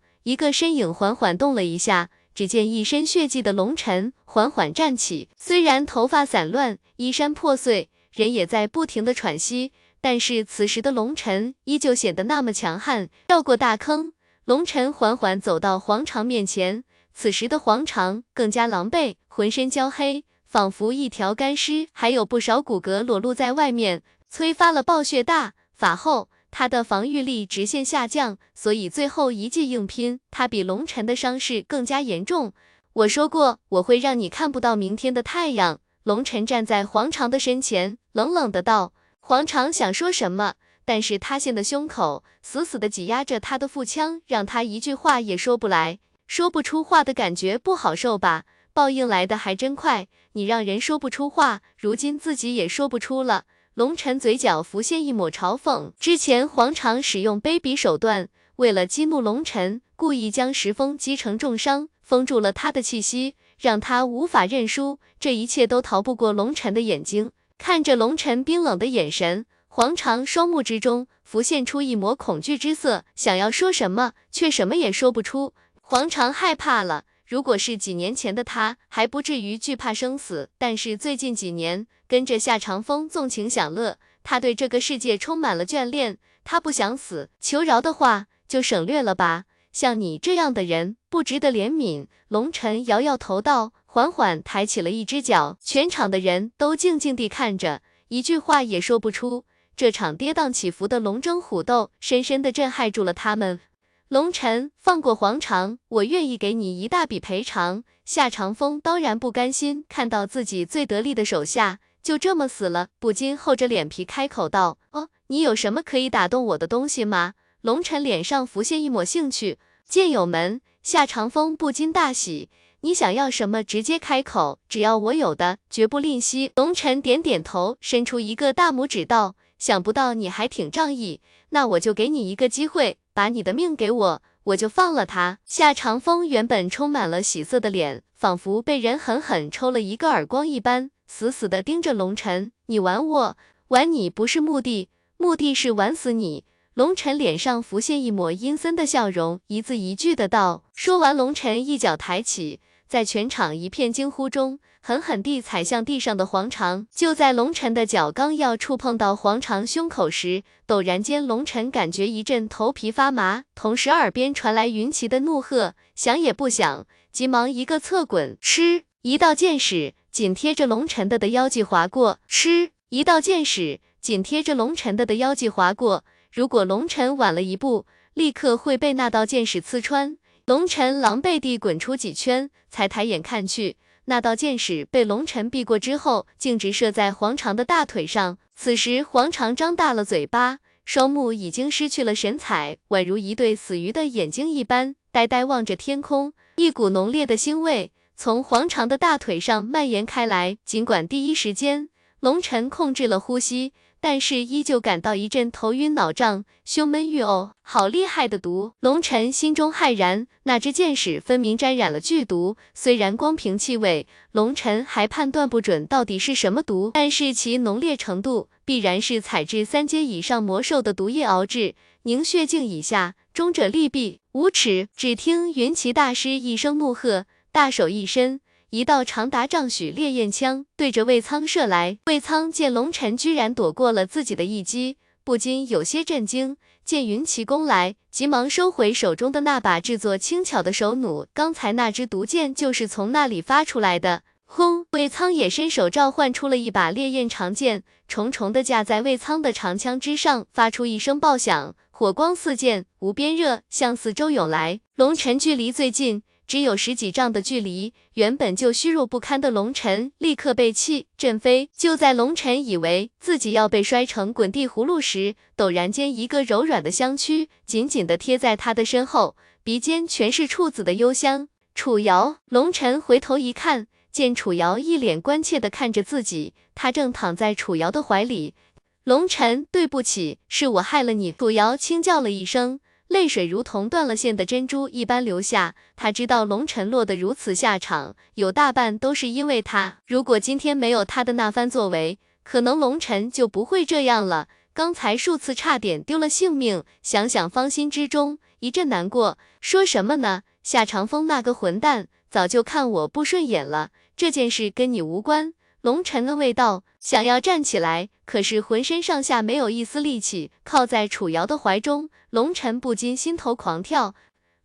一个身影缓缓动了一下，只见一身血迹的龙尘缓缓站起，虽然头发散乱，衣衫破碎，人也在不停的喘息，但是此时的龙尘依旧显得那么强悍。绕过大坑，龙尘缓缓走到黄长面前。此时的黄长更加狼狈，浑身焦黑，仿佛一条干尸，还有不少骨骼裸露在外面。催发了暴血大法后，他的防御力直线下降，所以最后一记硬拼，他比龙尘的伤势更加严重。我说过，我会让你看不到明天的太阳。龙尘站在黄长的身前，冷冷的道。黄长想说什么，但是塌陷的胸口死死的挤压着他的腹腔，让他一句话也说不来。说不出话的感觉不好受吧？报应来的还真快，你让人说不出话，如今自己也说不出了。龙尘嘴角浮现一抹嘲讽，之前黄长使用卑鄙手段，为了激怒龙尘，故意将石峰击成重伤，封住了他的气息，让他无法认输。这一切都逃不过龙尘的眼睛。看着龙尘冰冷的眼神，黄长双目之中浮现出一抹恐惧之色，想要说什么，却什么也说不出。黄长害怕了。如果是几年前的他，还不至于惧怕生死。但是最近几年，跟着夏长风纵情享乐，他对这个世界充满了眷恋。他不想死，求饶的话就省略了吧。像你这样的人，不值得怜悯。龙尘摇摇头道，缓缓抬起了一只脚。全场的人都静静地看着，一句话也说不出。这场跌宕起伏的龙争虎斗，深深地震撼住了他们。龙尘，放过黄长，我愿意给你一大笔赔偿。夏长风当然不甘心看到自己最得力的手下就这么死了，不禁厚着脸皮开口道：“哦，你有什么可以打动我的东西吗？”龙尘脸上浮现一抹兴趣。剑友们，夏长风不禁大喜：“你想要什么，直接开口，只要我有的，绝不吝惜。”龙尘点点头，伸出一个大拇指道：“想不到你还挺仗义，那我就给你一个机会。”把你的命给我，我就放了他。夏长风原本充满了喜色的脸，仿佛被人狠狠抽了一个耳光一般，死死地盯着龙尘。你玩我，玩你不是目的，目的是玩死你。龙尘脸上浮现一抹阴森的笑容，一字一句的道。说完，龙尘一脚抬起，在全场一片惊呼中。狠狠地踩向地上的黄长，就在龙尘的脚刚要触碰到黄长胸口时，陡然间，龙尘感觉一阵头皮发麻，同时耳边传来云奇的怒喝，想也不想，急忙一个侧滚，吃一道剑矢紧贴着龙尘的的腰际划过，吃一道箭矢紧贴着龙尘的的腰际划过，如果龙尘晚了一步，立刻会被那道箭矢刺穿。龙尘狼狈地滚出几圈，才抬眼看去。那道箭矢被龙尘避过之后，径直射在黄长的大腿上。此时，黄长张大了嘴巴，双目已经失去了神采，宛如一对死鱼的眼睛一般，呆呆望着天空。一股浓烈的腥味从黄长的大腿上蔓延开来。尽管第一时间，龙尘控制了呼吸。但是依旧感到一阵头晕脑胀、胸闷欲呕，好厉害的毒！龙尘心中骇然，那支箭矢分明沾染了剧毒。虽然光凭气味，龙尘还判断不准到底是什么毒，但是其浓烈程度必然是采至三阶以上魔兽的毒液熬制。凝血境以下，终者利弊。无耻！只听云奇大师一声怒喝，大手一伸，一道长达丈许烈焰枪对着魏苍射来。魏苍见龙尘居然躲过了自己的一击，不禁有些震惊。见云奇攻来，急忙收回手中的那把制作轻巧的手弩，刚才那支毒箭就是从那里发出来的。轰！魏苍也伸手召唤出了一把烈焰长剑，重重的架在魏苍的长枪之上，发出一声爆响，火光四溅，无边热向四周涌来。龙尘距离最近。只有十几丈的距离，原本就虚弱不堪的龙尘立刻被气震飞。就在龙尘以为自己要被摔成滚地葫芦时，陡然间一个柔软的香躯紧紧的贴在他的身后，鼻尖全是处子的幽香。楚瑶，龙尘回头一看，见楚瑶一脸关切的看着自己，他正躺在楚瑶的怀里。龙尘，对不起，是我害了你。楚瑶轻叫了一声。泪水如同断了线的珍珠一般流下，他知道龙尘落得如此下场，有大半都是因为他。如果今天没有他的那番作为，可能龙尘就不会这样了。刚才数次差点丢了性命，想想芳心之中一阵难过。说什么呢？夏长风那个混蛋，早就看我不顺眼了。这件事跟你无关。龙尘的味道，想要站起来，可是浑身上下没有一丝力气，靠在楚瑶的怀中，龙尘不禁心头狂跳。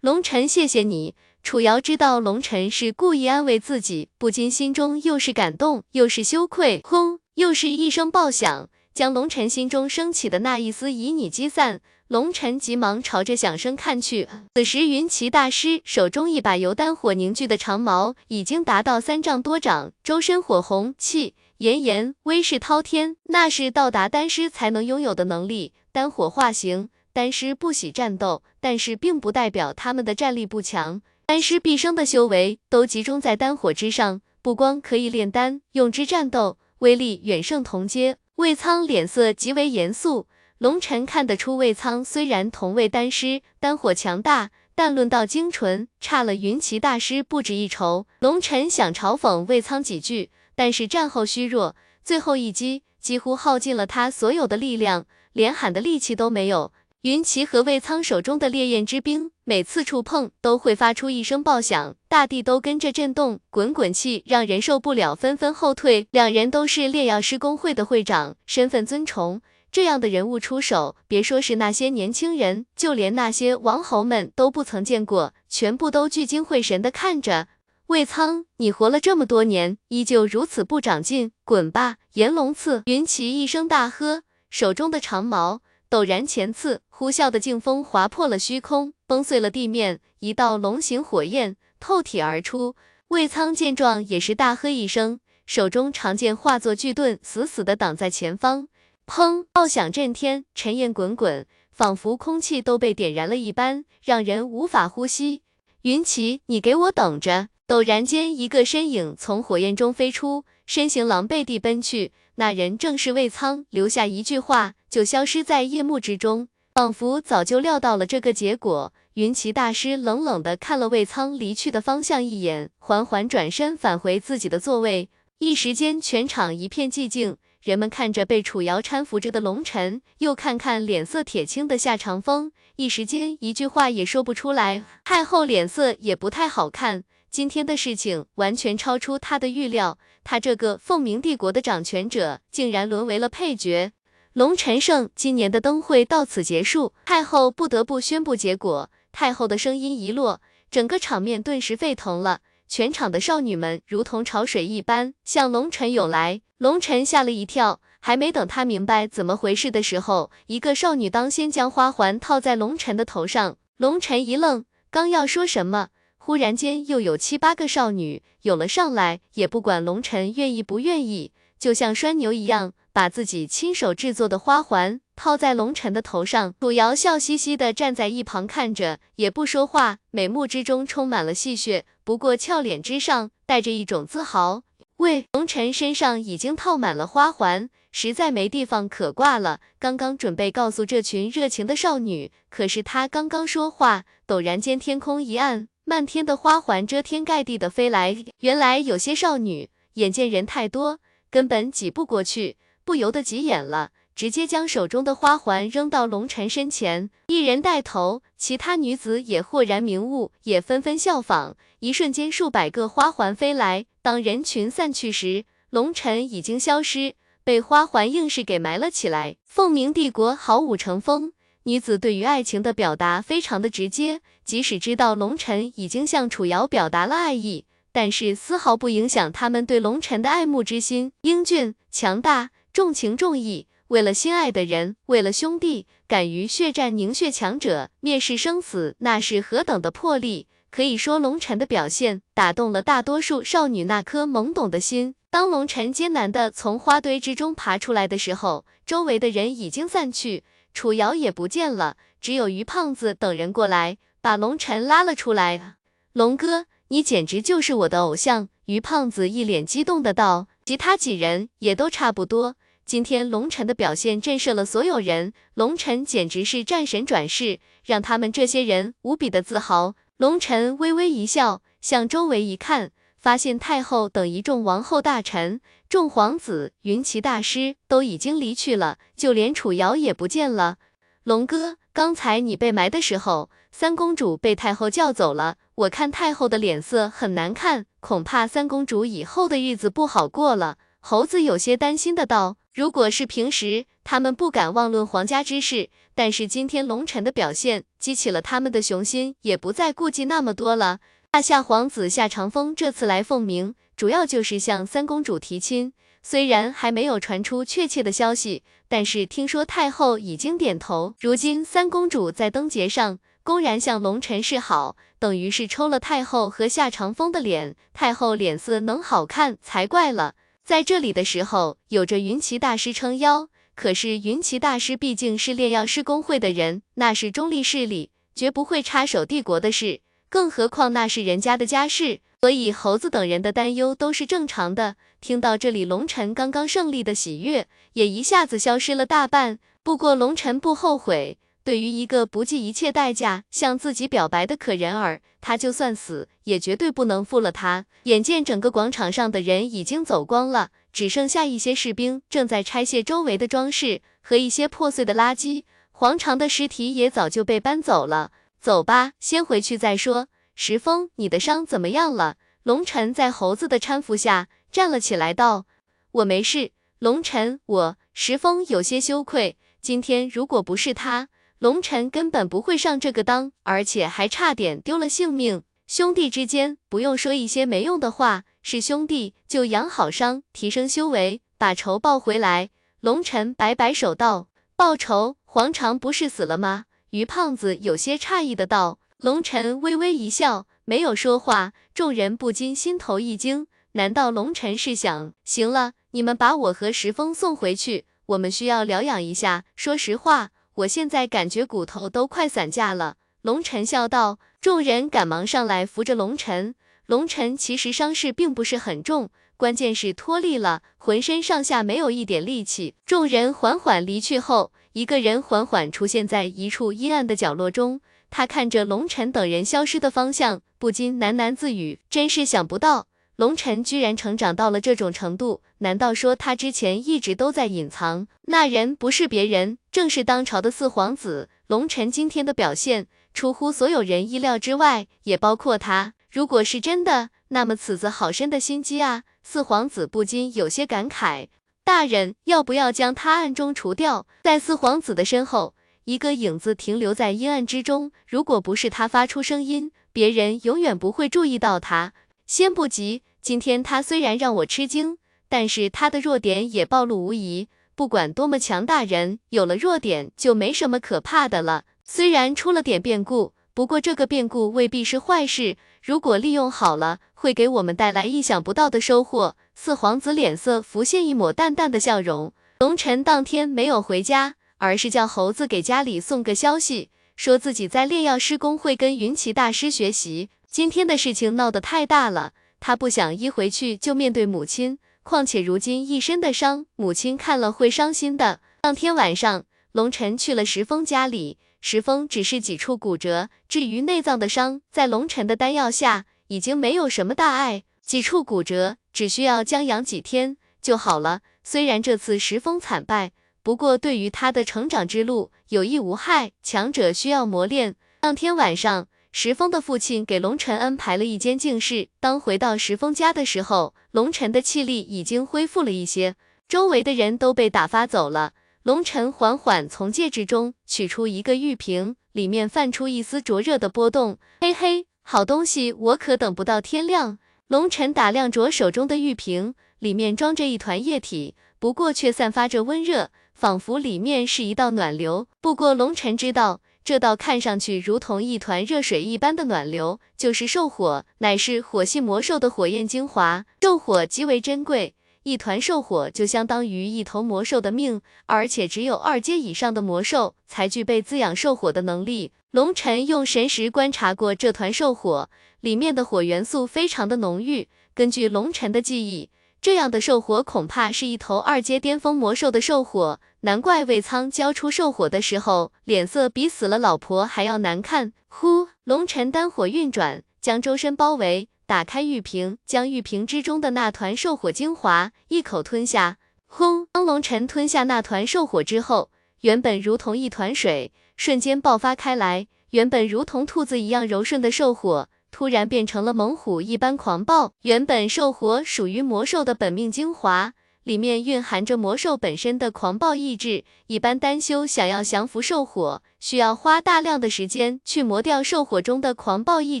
龙尘，谢谢你。楚瑶知道龙尘是故意安慰自己，不禁心中又是感动又是羞愧。轰，又是一声爆响，将龙尘心中升起的那一丝旖旎击散。龙尘急忙朝着响声看去，此时云奇大师手中一把由丹火凝聚的长矛已经达到三丈多长，周身火红气炎炎，威势滔天，那是到达丹师才能拥有的能力。丹火化形，丹师不喜战斗，但是并不代表他们的战力不强。丹师毕生的修为都集中在丹火之上，不光可以炼丹，用之战斗，威力远胜同阶。魏苍脸色极为严肃。龙尘看得出，魏苍虽然同为丹师，丹火强大，但论到精纯，差了云奇大师不止一筹。龙尘想嘲讽魏苍几句，但是战后虚弱，最后一击几乎耗尽了他所有的力量，连喊的力气都没有。云奇和魏苍手中的烈焰之冰，每次触碰都会发出一声爆响，大地都跟着震动，滚滚气让人受不了，纷纷后退。两人都是烈药师公会的会长，身份尊崇。这样的人物出手，别说是那些年轻人，就连那些王侯们都不曾见过，全部都聚精会神的看着。魏苍，你活了这么多年，依旧如此不长进，滚吧！炎龙刺！云奇一声大喝，手中的长矛陡然前刺，呼啸的劲风划破了虚空，崩碎了地面，一道龙形火焰透体而出。魏苍见状，也是大喝一声，手中长剑化作巨盾，死死的挡在前方。砰！爆响震天，尘烟滚滚，仿佛空气都被点燃了一般，让人无法呼吸。云奇，你给我等着！陡然间，一个身影从火焰中飞出，身形狼狈地奔去。那人正是魏苍，留下一句话就消失在夜幕之中，仿佛早就料到了这个结果。云奇大师冷冷地看了魏苍离去的方向一眼，缓缓转身返回自己的座位。一时间，全场一片寂静。人们看着被楚瑶搀扶着的龙尘，又看看脸色铁青的夏长风，一时间一句话也说不出来。太后脸色也不太好看，今天的事情完全超出她的预料，她这个凤鸣帝国的掌权者，竟然沦为了配角。龙尘胜，今年的灯会到此结束，太后不得不宣布结果。太后的声音一落，整个场面顿时沸腾了。全场的少女们如同潮水一般向龙尘涌来，龙尘吓了一跳，还没等他明白怎么回事的时候，一个少女当先将花环套在龙尘的头上。龙尘一愣，刚要说什么，忽然间又有七八个少女涌了上来，也不管龙尘愿意不愿意，就像拴牛一样，把自己亲手制作的花环。套在龙尘的头上，楚瑶笑嘻嘻的站在一旁看着，也不说话，美目之中充满了戏谑，不过俏脸之上带着一种自豪。喂，龙尘身上已经套满了花环，实在没地方可挂了。刚刚准备告诉这群热情的少女，可是他刚刚说话，陡然间天空一暗，漫天的花环遮天盖地的飞来。原来有些少女眼见人太多，根本挤不过去，不由得急眼了。直接将手中的花环扔到龙晨身前，一人带头，其他女子也豁然明悟，也纷纷效仿。一瞬间，数百个花环飞来，当人群散去时，龙晨已经消失，被花环硬是给埋了起来。凤鸣帝国好武成风，女子对于爱情的表达非常的直接，即使知道龙晨已经向楚瑶表达了爱意。但是丝毫不影响他们对龙晨的爱慕之心。英俊、强大、重情重义，为了心爱的人，为了兄弟，敢于血战凝血强者，蔑视生死，那是何等的魄力！可以说，龙晨的表现打动了大多数少女那颗懵懂的心。当龙晨艰难的从花堆之中爬出来的时候，周围的人已经散去，楚瑶也不见了，只有于胖子等人过来，把龙晨拉了出来。龙哥。你简直就是我的偶像！于胖子一脸激动的道，其他几人也都差不多。今天龙晨的表现震慑了所有人，龙晨简直是战神转世，让他们这些人无比的自豪。龙晨微微一笑，向周围一看，发现太后等一众王后大臣、众皇子、云奇大师都已经离去了，就连楚瑶也不见了。龙哥，刚才你被埋的时候，三公主被太后叫走了。我看太后的脸色很难看，恐怕三公主以后的日子不好过了。猴子有些担心的道：“如果是平时，他们不敢妄论皇家之事，但是今天龙晨的表现激起了他们的雄心，也不再顾忌那么多了。”大夏皇子夏长风这次来凤鸣，主要就是向三公主提亲。虽然还没有传出确切的消息，但是听说太后已经点头。如今三公主在灯节上。公然向龙晨示好，等于是抽了太后和夏长风的脸，太后脸色能好看才怪了。在这里的时候，有着云奇大师撑腰，可是云奇大师毕竟是炼药师公会的人，那是中立势力，绝不会插手帝国的事，更何况那是人家的家事，所以猴子等人的担忧都是正常的。听到这里，龙晨刚刚胜利的喜悦也一下子消失了大半。不过龙晨不后悔。对于一个不计一切代价向自己表白的可人儿，他就算死也绝对不能负了他。眼见整个广场上的人已经走光了，只剩下一些士兵正在拆卸周围的装饰和一些破碎的垃圾，黄长的尸体也早就被搬走了。走吧，先回去再说。石峰，你的伤怎么样了？龙晨在猴子的搀扶下站了起来，道：“我没事。”龙晨，我石峰有些羞愧，今天如果不是他。龙晨根本不会上这个当，而且还差点丢了性命。兄弟之间不用说一些没用的话，是兄弟就养好伤，提升修为，把仇报回来。龙晨摆摆手道：“报仇？黄长不是死了吗？”于胖子有些诧异的道。龙晨微微一笑，没有说话。众人不禁心头一惊，难道龙晨是想……行了，你们把我和石峰送回去，我们需要疗养一下。说实话。我现在感觉骨头都快散架了。龙晨笑道，众人赶忙上来扶着龙晨。龙晨其实伤势并不是很重，关键是脱力了，浑身上下没有一点力气。众人缓缓离去后，一个人缓缓出现在一处阴暗的角落中。他看着龙晨等人消失的方向，不禁喃喃自语：真是想不到。龙晨居然成长到了这种程度，难道说他之前一直都在隐藏？那人不是别人，正是当朝的四皇子。龙晨今天的表现出乎所有人意料之外，也包括他。如果是真的，那么此子好深的心机啊！四皇子不禁有些感慨：大人要不要将他暗中除掉？在四皇子的身后，一个影子停留在阴暗之中。如果不是他发出声音，别人永远不会注意到他。先不急，今天他虽然让我吃惊，但是他的弱点也暴露无遗。不管多么强大人，有了弱点就没什么可怕的了。虽然出了点变故，不过这个变故未必是坏事。如果利用好了，会给我们带来意想不到的收获。四皇子脸色浮现一抹淡淡的笑容。龙晨当天没有回家，而是叫猴子给家里送个消息，说自己在炼药师工会跟云奇大师学习。今天的事情闹得太大了，他不想一回去就面对母亲，况且如今一身的伤，母亲看了会伤心的。当天晚上，龙晨去了石峰家里，石峰只是几处骨折，至于内脏的伤，在龙晨的丹药下已经没有什么大碍，几处骨折只需要将养几天就好了。虽然这次石峰惨败，不过对于他的成长之路有益无害，强者需要磨练。当天晚上，石峰的父亲给龙晨安排了一间静室。当回到石峰家的时候，龙晨的气力已经恢复了一些，周围的人都被打发走了。龙晨缓缓从戒指中取出一个玉瓶，里面泛出一丝灼热的波动。嘿嘿，好东西，我可等不到天亮。龙晨打量着手中的玉瓶，里面装着一团液体，不过却散发着温热，仿佛里面是一道暖流。不过龙晨知道，这道看上去如同一团热水一般的暖流，就是兽火，乃是火系魔兽的火焰精华。兽火极为珍贵。一团兽火就相当于一头魔兽的命，而且只有二阶以上的魔兽才具备滋养兽火的能力。龙尘用神识观察过这团兽火，里面的火元素非常的浓郁。根据龙尘的记忆，这样的兽火恐怕是一头二阶巅峰魔兽的兽火，难怪魏苍交出兽火的时候，脸色比死了老婆还要难看。呼，龙尘丹火运转，将周身包围。打开玉瓶，将玉瓶之中的那团兽火精华一口吞下。轰！当龙尘吞下那团兽火之后，原本如同一团水，瞬间爆发开来。原本如同兔子一样柔顺的兽火，突然变成了猛虎一般狂暴。原本兽火属于魔兽的本命精华，里面蕴含着魔兽本身的狂暴意志。一般单修想要降服兽火，需要花大量的时间去磨掉兽火中的狂暴意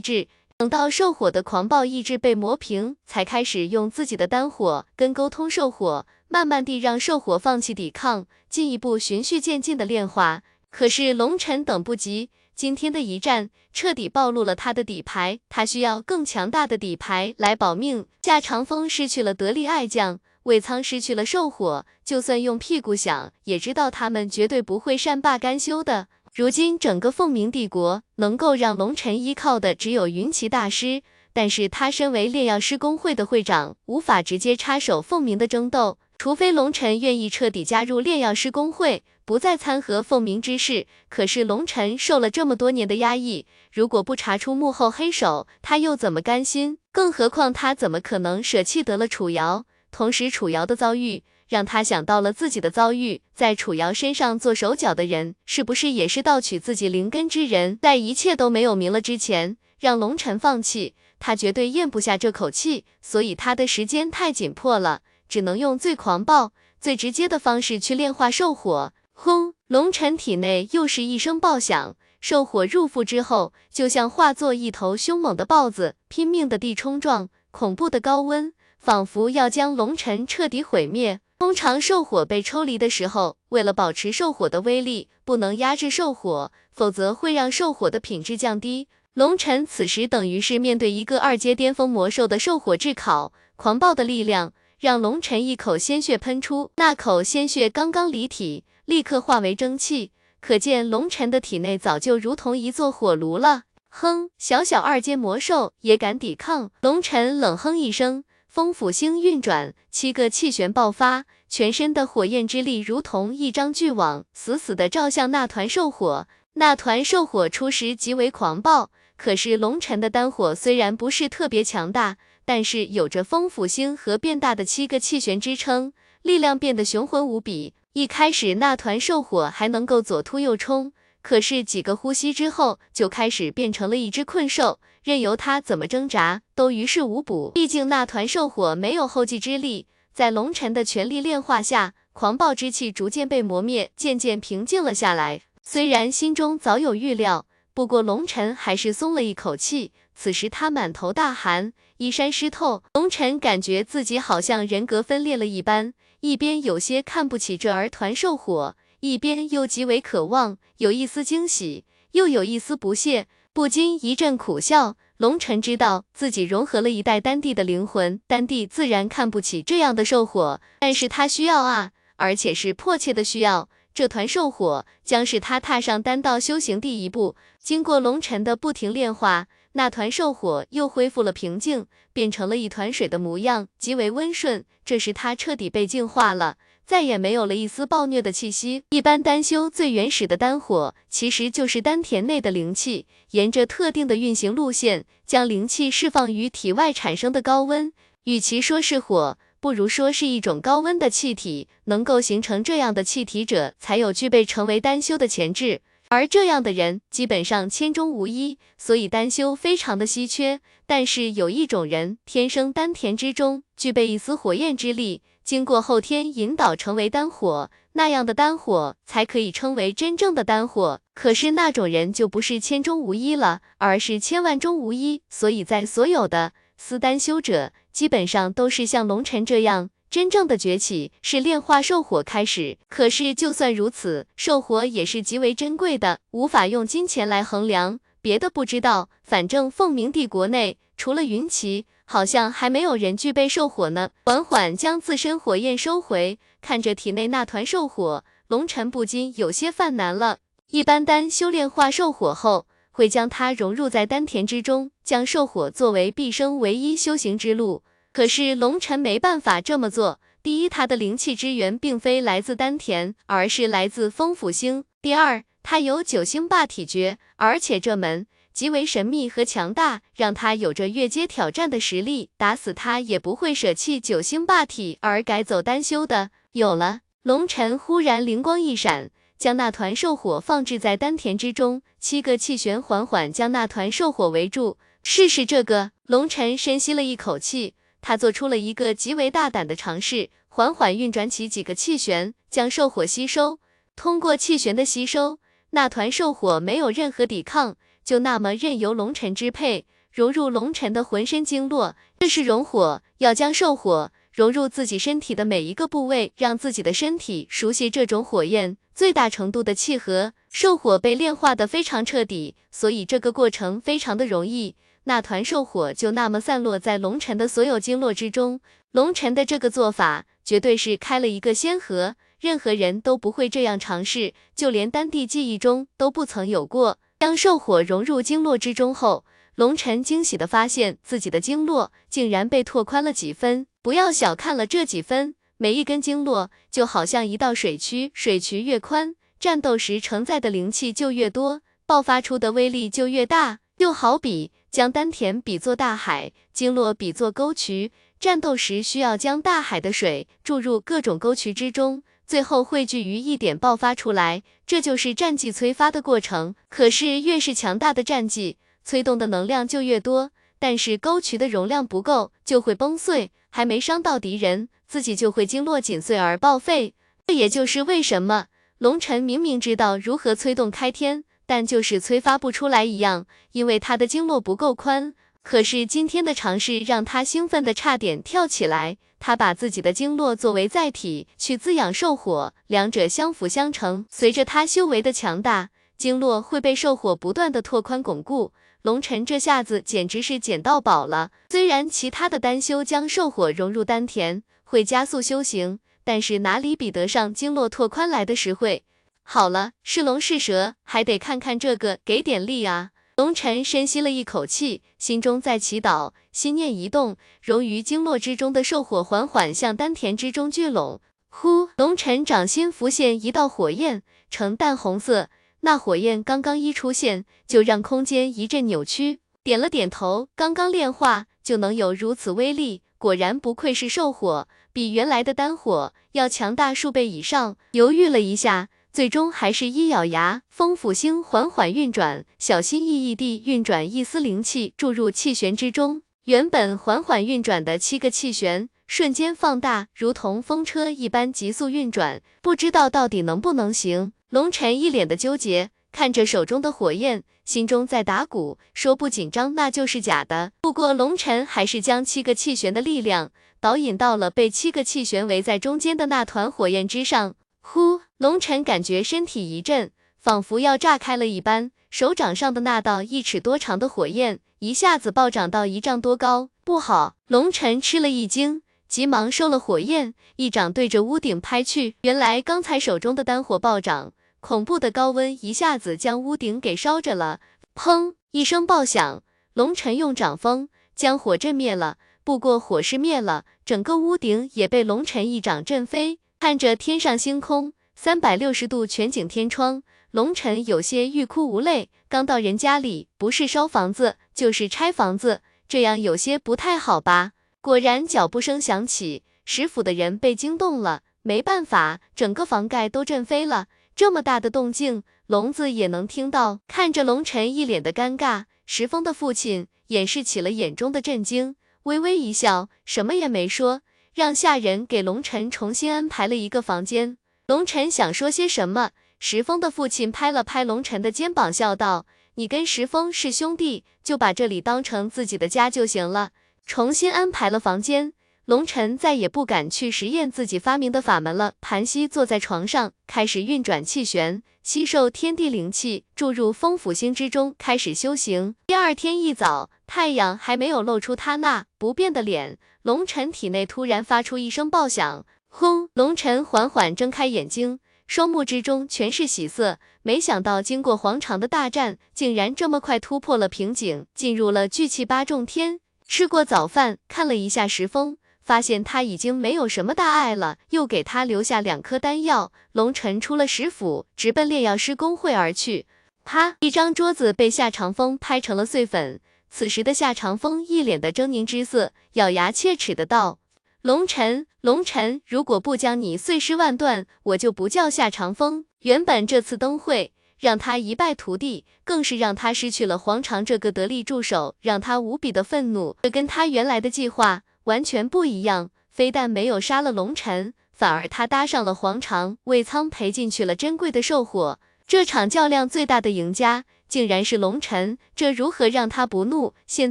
志。等到兽火的狂暴意志被磨平，才开始用自己的丹火跟沟通兽火，慢慢地让兽火放弃抵抗，进一步循序渐进的炼化。可是龙尘等不及，今天的一战彻底暴露了他的底牌，他需要更强大的底牌来保命。夏长风失去了得力爱将，魏苍失去了兽火，就算用屁股想，也知道他们绝对不会善罢甘休的。如今整个凤鸣帝国能够让龙尘依靠的只有云奇大师，但是他身为炼药师工会的会长，无法直接插手凤鸣的争斗，除非龙尘愿意彻底加入炼药师工会，不再参和凤鸣之事。可是龙尘受了这么多年的压抑，如果不查出幕后黑手，他又怎么甘心？更何况他怎么可能舍弃得了楚瑶？同时楚瑶的遭遇。让他想到了自己的遭遇，在楚瑶身上做手脚的人，是不是也是盗取自己灵根之人？在一切都没有明了之前，让龙尘放弃，他绝对咽不下这口气。所以他的时间太紧迫了，只能用最狂暴、最直接的方式去炼化兽火。轰！龙尘体内又是一声爆响，兽火入腹之后，就像化作一头凶猛的豹子，拼命的地冲撞，恐怖的高温，仿佛要将龙尘彻底毁灭。通常兽火被抽离的时候，为了保持兽火的威力，不能压制兽火，否则会让兽火的品质降低。龙尘此时等于是面对一个二阶巅峰魔兽的兽火炙烤，狂暴的力量让龙尘一口鲜血喷出，那口鲜血刚刚离体，立刻化为蒸汽，可见龙尘的体内早就如同一座火炉了。哼，小小二阶魔兽也敢抵抗？龙尘冷哼一声。风府星运转，七个气旋爆发，全身的火焰之力如同一张巨网，死死的照向那团兽火。那团兽火初时极为狂暴，可是龙尘的丹火虽然不是特别强大，但是有着风府星和变大的七个气旋支撑，力量变得雄浑无比。一开始那团兽火还能够左突右冲。可是几个呼吸之后，就开始变成了一只困兽，任由它怎么挣扎都于事无补。毕竟那团兽火没有后继之力，在龙尘的全力炼化下，狂暴之气逐渐被磨灭，渐渐平静了下来。虽然心中早有预料，不过龙尘还是松了一口气。此时他满头大汗，衣衫湿透，龙尘感觉自己好像人格分裂了一般，一边有些看不起这儿团兽火。一边又极为渴望，有一丝惊喜，又有一丝不屑，不禁一阵苦笑。龙尘知道自己融合了一代丹帝的灵魂，丹帝自然看不起这样的兽火，但是他需要啊，而且是迫切的需要。这团兽火将是他踏上丹道修行第一步。经过龙尘的不停炼化，那团兽火又恢复了平静，变成了一团水的模样，极为温顺。这时他彻底被净化了。再也没有了一丝暴虐的气息。一般丹修最原始的丹火，其实就是丹田内的灵气，沿着特定的运行路线，将灵气释放于体外产生的高温。与其说是火，不如说是一种高温的气体，能够形成这样的气体者，才有具备成为丹修的潜质。而这样的人基本上千中无一，所以丹修非常的稀缺。但是有一种人，天生丹田之中具备一丝火焰之力，经过后天引导成为丹火，那样的丹火才可以称为真正的丹火。可是那种人就不是千中无一了，而是千万中无一。所以在所有的私丹修者，基本上都是像龙尘这样。真正的崛起是炼化兽火开始，可是就算如此，兽火也是极为珍贵的，无法用金钱来衡量。别的不知道，反正凤鸣帝国内除了云奇，好像还没有人具备兽火呢。缓缓将自身火焰收回，看着体内那团兽火，龙尘不禁有些犯难了。一般丹修炼化兽火后，会将它融入在丹田之中，将兽火作为毕生唯一修行之路。可是龙尘没办法这么做。第一，他的灵气之源并非来自丹田，而是来自风府星。第二，他有九星霸体诀，而且这门极为神秘和强大，让他有着越阶挑战的实力。打死他也不会舍弃九星霸体而改走单修的。有了，龙尘忽然灵光一闪，将那团兽火放置在丹田之中，七个气旋缓缓将那团兽火围住。试试这个，龙尘深吸了一口气。他做出了一个极为大胆的尝试，缓缓运转起几个气旋，将兽火吸收。通过气旋的吸收，那团兽火没有任何抵抗，就那么任由龙尘支配，融入龙尘的浑身经络。这是融火，要将兽火融入自己身体的每一个部位，让自己的身体熟悉这种火焰，最大程度的契合。兽火被炼化的非常彻底，所以这个过程非常的容易。那团兽火就那么散落在龙尘的所有经络之中，龙尘的这个做法绝对是开了一个先河，任何人都不会这样尝试，就连丹帝记忆中都不曾有过。当兽火融入经络之中后，龙尘惊喜的发现自己的经络竟然被拓宽了几分。不要小看了这几分，每一根经络就好像一道水渠，水渠越宽，战斗时承载的灵气就越多，爆发出的威力就越大。又好比。将丹田比作大海，经络比作沟渠，战斗时需要将大海的水注入各种沟渠之中，最后汇聚于一点爆发出来，这就是战技催发的过程。可是越是强大的战技，催动的能量就越多，但是沟渠的容量不够，就会崩碎，还没伤到敌人，自己就会经络紧碎而报废。这也就是为什么龙尘明明知道如何催动开天。但就是催发不出来一样，因为他的经络不够宽。可是今天的尝试让他兴奋的差点跳起来。他把自己的经络作为载体去滋养兽火，两者相辅相成。随着他修为的强大，经络会被兽火不断的拓宽巩固。龙尘这下子简直是捡到宝了。虽然其他的丹修将兽火融入丹田会加速修行，但是哪里比得上经络拓宽来的实惠？好了，是龙是蛇，还得看看这个，给点力啊！龙尘深吸了一口气，心中在祈祷，心念一动，融于经络之中的兽火缓缓向丹田之中聚拢。呼，龙尘掌心浮现一道火焰，呈淡红色。那火焰刚刚一出现，就让空间一阵扭曲。点了点头，刚刚炼化就能有如此威力，果然不愧是兽火，比原来的丹火要强大数倍以上。犹豫了一下。最终还是一咬牙，风府星缓缓运转，小心翼翼地运转一丝灵气注入气旋之中。原本缓缓运转的七个气旋瞬间放大，如同风车一般急速运转。不知道到底能不能行？龙尘一脸的纠结，看着手中的火焰，心中在打鼓，说不紧张那就是假的。不过龙尘还是将七个气旋的力量导引到了被七个气旋围在中间的那团火焰之上。呼，龙尘感觉身体一震，仿佛要炸开了一般。手掌上的那道一尺多长的火焰，一下子暴涨到一丈多高。不好！龙尘吃了一惊，急忙收了火焰，一掌对着屋顶拍去。原来刚才手中的丹火暴涨，恐怖的高温一下子将屋顶给烧着了。砰！一声爆响，龙尘用掌风将火震灭了。不过火势灭了，整个屋顶也被龙尘一掌震飞。看着天上星空，三百六十度全景天窗，龙尘有些欲哭无泪。刚到人家里，不是烧房子就是拆房子，这样有些不太好吧？果然，脚步声响起，石府的人被惊动了，没办法，整个房盖都震飞了。这么大的动静，聋子也能听到。看着龙晨一脸的尴尬，石峰的父亲掩饰起了眼中的震惊，微微一笑，什么也没说，让下人给龙晨重新安排了一个房间。龙晨想说些什么，石峰的父亲拍了拍龙晨的肩膀，笑道：“你跟石峰是兄弟，就把这里当成自己的家就行了。”重新安排了房间。龙晨再也不敢去实验自己发明的法门了，盘膝坐在床上，开始运转气旋，吸收天地灵气，注入风府星之中，开始修行。第二天一早，太阳还没有露出他那不变的脸，龙晨体内突然发出一声爆响，轰！龙晨缓缓睁开眼睛，双目之中全是喜色。没想到经过黄长的大战，竟然这么快突破了瓶颈，进入了聚气八重天。吃过早饭，看了一下石峰。发现他已经没有什么大碍了，又给他留下两颗丹药。龙晨出了石府，直奔炼药师公会而去。啪！一张桌子被夏长风拍成了碎粉。此时的夏长风一脸的狰狞之色，咬牙切齿的道：“龙晨，龙晨，如果不将你碎尸万段，我就不叫夏长风。”原本这次灯会让他一败涂地，更是让他失去了黄长这个得力助手，让他无比的愤怒。这跟他原来的计划。完全不一样，非但没有杀了龙尘，反而他搭上了黄长，为仓赔进去了珍贵的兽火。这场较量最大的赢家，竟然是龙尘，这如何让他不怒？现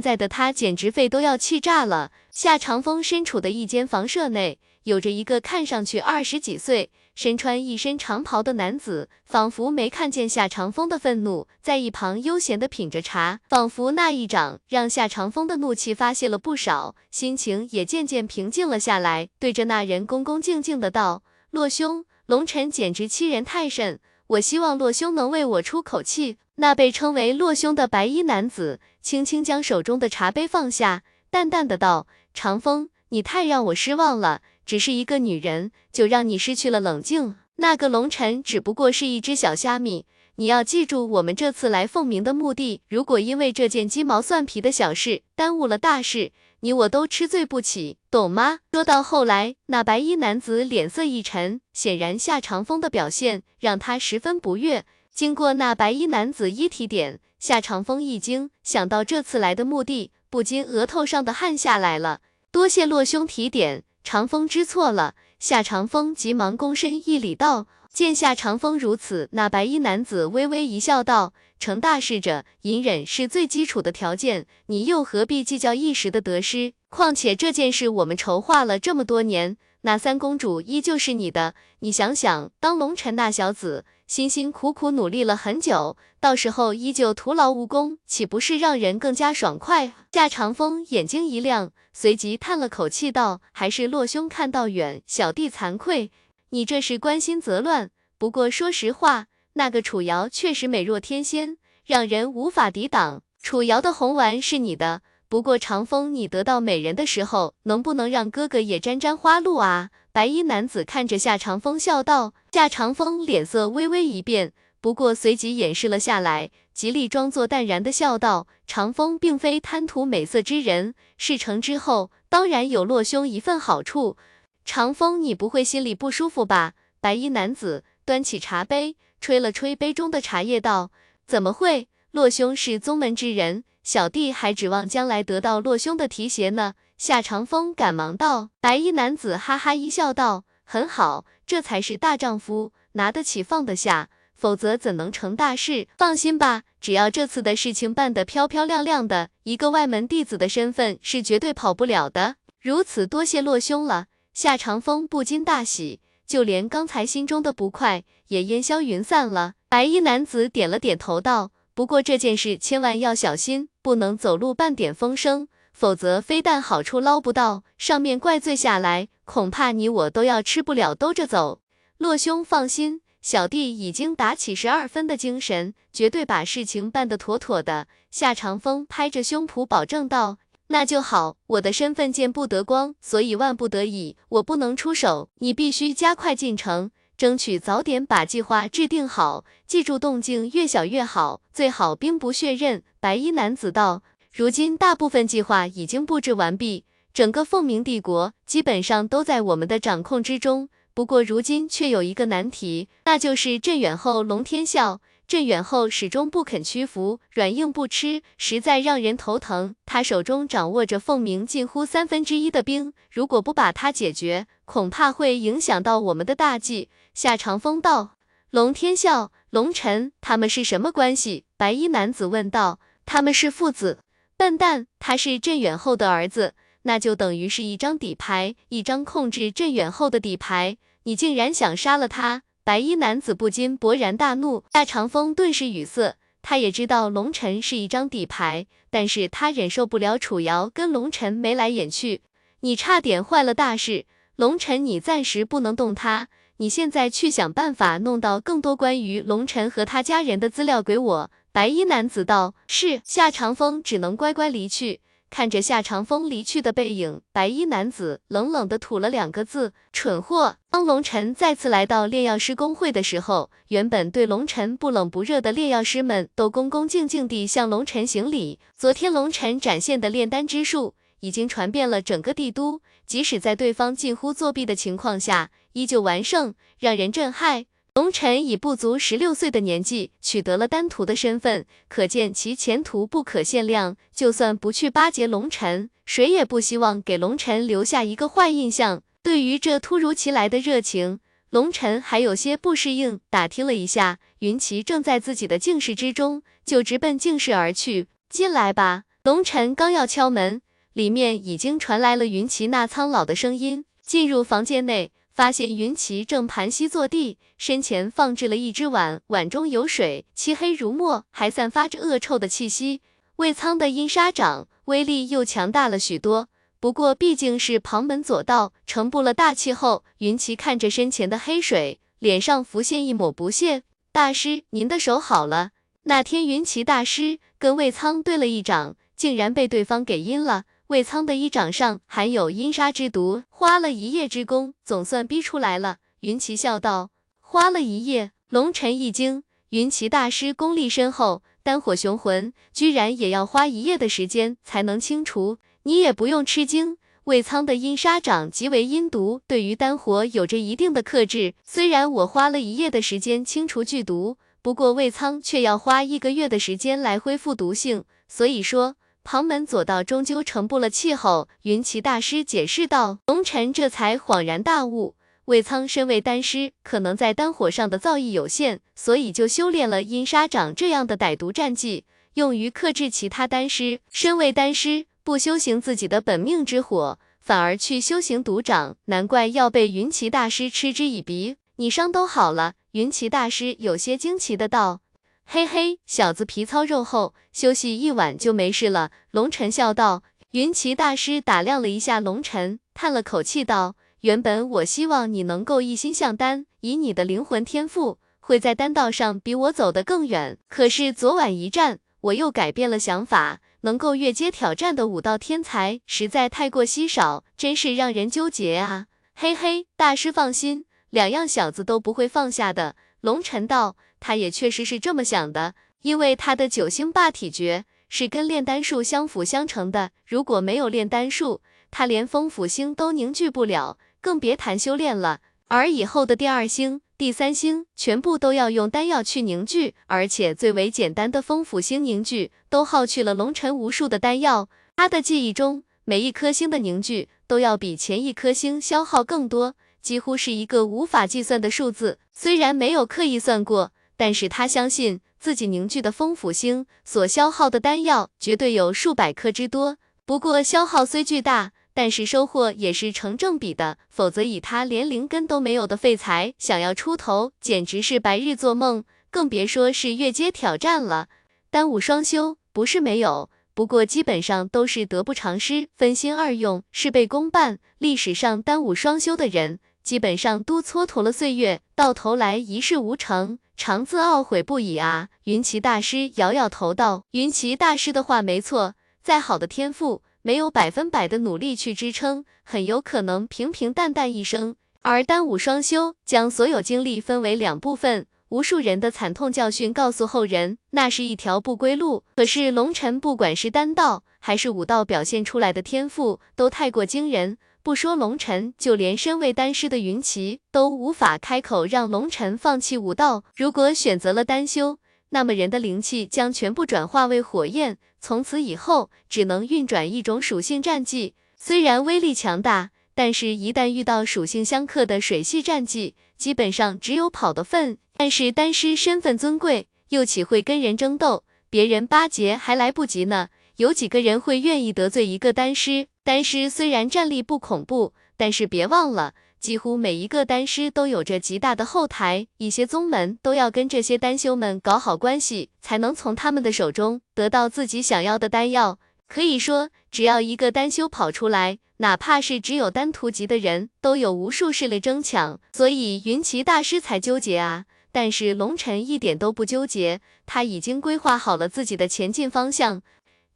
在的他简直肺都要气炸了。夏长风身处的一间房舍内，有着一个看上去二十几岁。身穿一身长袍的男子，仿佛没看见夏长风的愤怒，在一旁悠闲的品着茶，仿佛那一掌让夏长风的怒气发泄了不少，心情也渐渐平静了下来，对着那人恭恭敬敬的道：“洛兄，龙尘简直欺人太甚，我希望洛兄能为我出口气。”那被称为洛兄的白衣男子，轻轻将手中的茶杯放下，淡淡的道：“长风，你太让我失望了。”只是一个女人，就让你失去了冷静。那个龙尘只不过是一只小虾米，你要记住我们这次来凤鸣的目的。如果因为这件鸡毛蒜皮的小事耽误了大事，你我都吃罪不起，懂吗？说到后来，那白衣男子脸色一沉，显然夏长风的表现让他十分不悦。经过那白衣男子一提点，夏长风一惊，想到这次来的目的，不禁额头上的汗下来了。多谢洛兄提点。长风知错了，夏长风急忙躬身一礼道：“见夏长风如此，那白衣男子微微一笑，道：成大事者，隐忍是最基础的条件，你又何必计较一时的得失？况且这件事我们筹划了这么多年，那三公主依旧是你的。你想想，当龙尘那小子辛辛苦苦努力了很久，到时候依旧徒劳无功，岂不是让人更加爽快？”夏长风眼睛一亮。随即叹了口气道：“还是洛兄看到远，小弟惭愧。你这是关心则乱。不过说实话，那个楚瑶确实美若天仙，让人无法抵挡。楚瑶的红丸是你的，不过长风，你得到美人的时候，能不能让哥哥也沾沾花露啊？”白衣男子看着夏长风笑道。夏长风脸色微微一变，不过随即掩饰了下来。极力装作淡然的笑道：“长风并非贪图美色之人，事成之后当然有洛兄一份好处。长风，你不会心里不舒服吧？”白衣男子端起茶杯，吹了吹杯中的茶叶，道：“怎么会？洛兄是宗门之人，小弟还指望将来得到洛兄的提携呢。”夏长风赶忙道。白衣男子哈哈一笑，道：“很好，这才是大丈夫，拿得起放得下。”否则怎能成大事？放心吧，只要这次的事情办得漂漂亮亮的，一个外门弟子的身份是绝对跑不了的。如此多谢洛兄了。夏长风不禁大喜，就连刚才心中的不快也烟消云散了。白衣男子点了点头道：“不过这件事千万要小心，不能走漏半点风声，否则非但好处捞不到，上面怪罪下来，恐怕你我都要吃不了兜着走。”洛兄放心。小弟已经打起十二分的精神，绝对把事情办得妥妥的。夏长风拍着胸脯保证道：“那就好，我的身份见不得光，所以万不得已，我不能出手。你必须加快进程，争取早点把计划制定好。记住，动静越小越好，最好兵不血刃。”白衣男子道：“如今大部分计划已经布置完毕，整个凤鸣帝国基本上都在我们的掌控之中。不过如今却有一个难题，那就是镇远后龙天啸。镇远后始终不肯屈服，软硬不吃，实在让人头疼。他手中掌握着凤鸣近乎三分之一的兵，如果不把他解决，恐怕会影响到我们的大计。夏长风道：“龙天啸、龙尘，他们是什么关系？”白衣男子问道：“他们是父子。”笨蛋，他是镇远后的儿子，那就等于是一张底牌，一张控制镇远后的底牌。你竟然想杀了他！白衣男子不禁勃然大怒，夏长风顿时语塞。他也知道龙尘是一张底牌，但是他忍受不了楚瑶跟龙尘眉来眼去。你差点坏了大事，龙尘，你暂时不能动他，你现在去想办法弄到更多关于龙尘和他家人的资料给我。白衣男子道：“是。”夏长风只能乖乖离去。看着夏长风离去的背影，白衣男子冷冷的吐了两个字：蠢货。当龙尘再次来到炼药师公会的时候，原本对龙尘不冷不热的炼药师们都恭恭敬敬地向龙尘行礼。昨天龙尘展现的炼丹之术已经传遍了整个帝都，即使在对方近乎作弊的情况下，依旧完胜，让人震撼。龙尘以不足十六岁的年纪取得了丹徒的身份，可见其前途不可限量。就算不去巴结龙尘，谁也不希望给龙尘留下一个坏印象。对于这突如其来的热情，龙尘还有些不适应。打听了一下，云奇正在自己的静室之中，就直奔静室而去。进来吧。龙尘刚要敲门，里面已经传来了云奇那苍老的声音。进入房间内。发现云奇正盘膝坐地，身前放置了一只碗，碗中有水，漆黑如墨，还散发着恶臭的气息。魏苍的阴杀掌威力又强大了许多，不过毕竟是旁门左道，承不了大气后，云奇看着身前的黑水，脸上浮现一抹不屑。大师，您的手好了。那天云奇大师跟魏苍对了一掌，竟然被对方给阴了。魏苍的一掌上含有阴杀之毒，花了一夜之功，总算逼出来了。云奇笑道：“花了一夜。”龙尘一惊，云奇大师功力深厚，丹火雄浑，居然也要花一夜的时间才能清除。你也不用吃惊，魏苍的阴杀掌极为阴毒，对于丹火有着一定的克制。虽然我花了一夜的时间清除剧毒，不过魏苍却要花一个月的时间来恢复毒性，所以说。旁门左道终究成不了气候，云奇大师解释道。龙尘这才恍然大悟，魏苍身为丹师，可能在丹火上的造诣有限，所以就修炼了阴杀掌这样的歹毒战技，用于克制其他丹师。身为丹师，不修行自己的本命之火，反而去修行毒掌，难怪要被云奇大师嗤之以鼻。你伤都好了？云奇大师有些惊奇的道。嘿嘿，小子皮糙肉厚，休息一晚就没事了。龙尘笑道。云奇大师打量了一下龙尘，叹了口气道：“原本我希望你能够一心向丹，以你的灵魂天赋，会在丹道上比我走得更远。可是昨晚一战，我又改变了想法。能够越阶挑战的武道天才实在太过稀少，真是让人纠结啊。”嘿嘿，大师放心，两样小子都不会放下的。龙尘道。他也确实是这么想的，因为他的九星霸体诀是跟炼丹术相辅相成的，如果没有炼丹术，他连风府星都凝聚不了，更别谈修炼了。而以后的第二星、第三星，全部都要用丹药去凝聚，而且最为简单的风府星凝聚，都耗去了龙尘无数的丹药。他的记忆中，每一颗星的凝聚都要比前一颗星消耗更多，几乎是一个无法计算的数字。虽然没有刻意算过。但是他相信自己凝聚的风府星所消耗的丹药绝对有数百颗之多。不过消耗虽巨大，但是收获也是成正比的。否则以他连灵根都没有的废材，想要出头简直是白日做梦，更别说是越阶挑战了。丹武双修不是没有，不过基本上都是得不偿失，分心二用，事倍功半。历史上丹武双修的人，基本上都蹉跎了岁月，到头来一事无成。常自懊悔不已啊！云奇大师摇摇头道：“云奇大师的话没错，再好的天赋，没有百分百的努力去支撑，很有可能平平淡淡一生。而单武双修，将所有精力分为两部分，无数人的惨痛教训告诉后人，那是一条不归路。可是龙尘不管是丹道，还是武道表现出来的天赋，都太过惊人。不说龙晨，就连身为丹师的云奇都无法开口让龙晨放弃武道。如果选择了丹修，那么人的灵气将全部转化为火焰，从此以后只能运转一种属性战技。虽然威力强大，但是一旦遇到属性相克的水系战技，基本上只有跑的份。但是丹师身份尊贵，又岂会跟人争斗？别人巴结还来不及呢，有几个人会愿意得罪一个丹师？丹师虽然战力不恐怖，但是别忘了，几乎每一个丹师都有着极大的后台，一些宗门都要跟这些丹修们搞好关系，才能从他们的手中得到自己想要的丹药。可以说，只要一个丹修跑出来，哪怕是只有丹徒级的人，都有无数势力争抢，所以云奇大师才纠结啊。但是龙尘一点都不纠结，他已经规划好了自己的前进方向。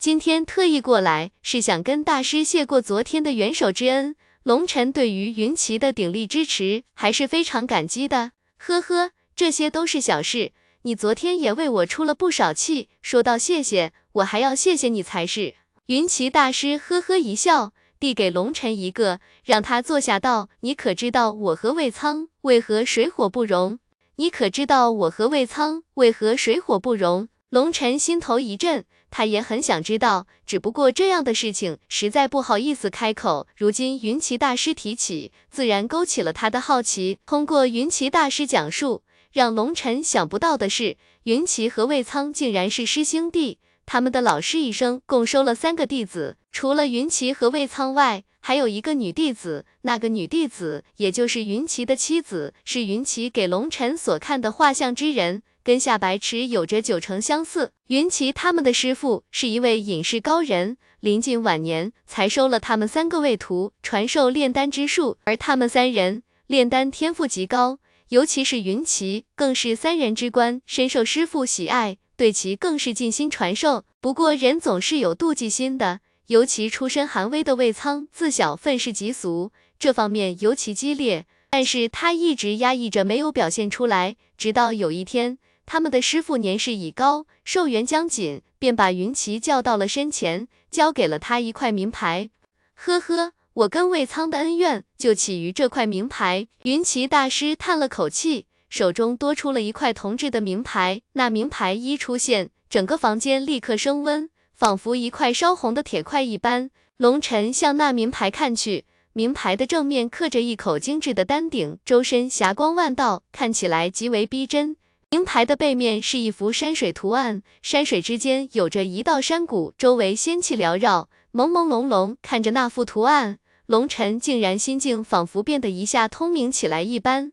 今天特意过来，是想跟大师谢过昨天的援手之恩。龙尘对于云奇的鼎力支持还是非常感激的。呵呵，这些都是小事，你昨天也为我出了不少气，说到谢谢，我还要谢谢你才是。云奇大师呵呵一笑，递给龙尘一个，让他坐下道：“你可知道我和魏苍为何水火不容？你可知道我和魏苍为何水火不容？”龙尘心头一震。他也很想知道，只不过这样的事情实在不好意思开口。如今云奇大师提起，自然勾起了他的好奇。通过云奇大师讲述，让龙尘想不到的是，云奇和魏苍竟然是师兄弟。他们的老师一生共收了三个弟子，除了云奇和魏苍外，还有一个女弟子。那个女弟子，也就是云奇的妻子，是云奇给龙尘所看的画像之人。跟夏白池有着九成相似。云奇他们的师傅是一位隐士高人，临近晚年才收了他们三个为徒，传授炼丹之术。而他们三人炼丹天赋极高，尤其是云奇，更是三人之冠，深受师傅喜爱，对其更是尽心传授。不过人总是有妒忌心的，尤其出身寒微的魏苍，自小愤世嫉俗，这方面尤其激烈。但是他一直压抑着，没有表现出来，直到有一天。他们的师傅年事已高，寿元将近，便把云奇叫到了身前，交给了他一块名牌。呵呵，我跟魏苍的恩怨就起于这块名牌。云奇大师叹了口气，手中多出了一块铜制的名牌。那名牌一出现，整个房间立刻升温，仿佛一块烧红的铁块一般。龙尘向那名牌看去，名牌的正面刻着一口精致的丹鼎，周身霞光万道，看起来极为逼真。名牌的背面是一幅山水图案，山水之间有着一道山谷，周围仙气缭绕，朦朦胧胧。看着那幅图案，龙尘竟然心境仿佛变得一下通明起来一般。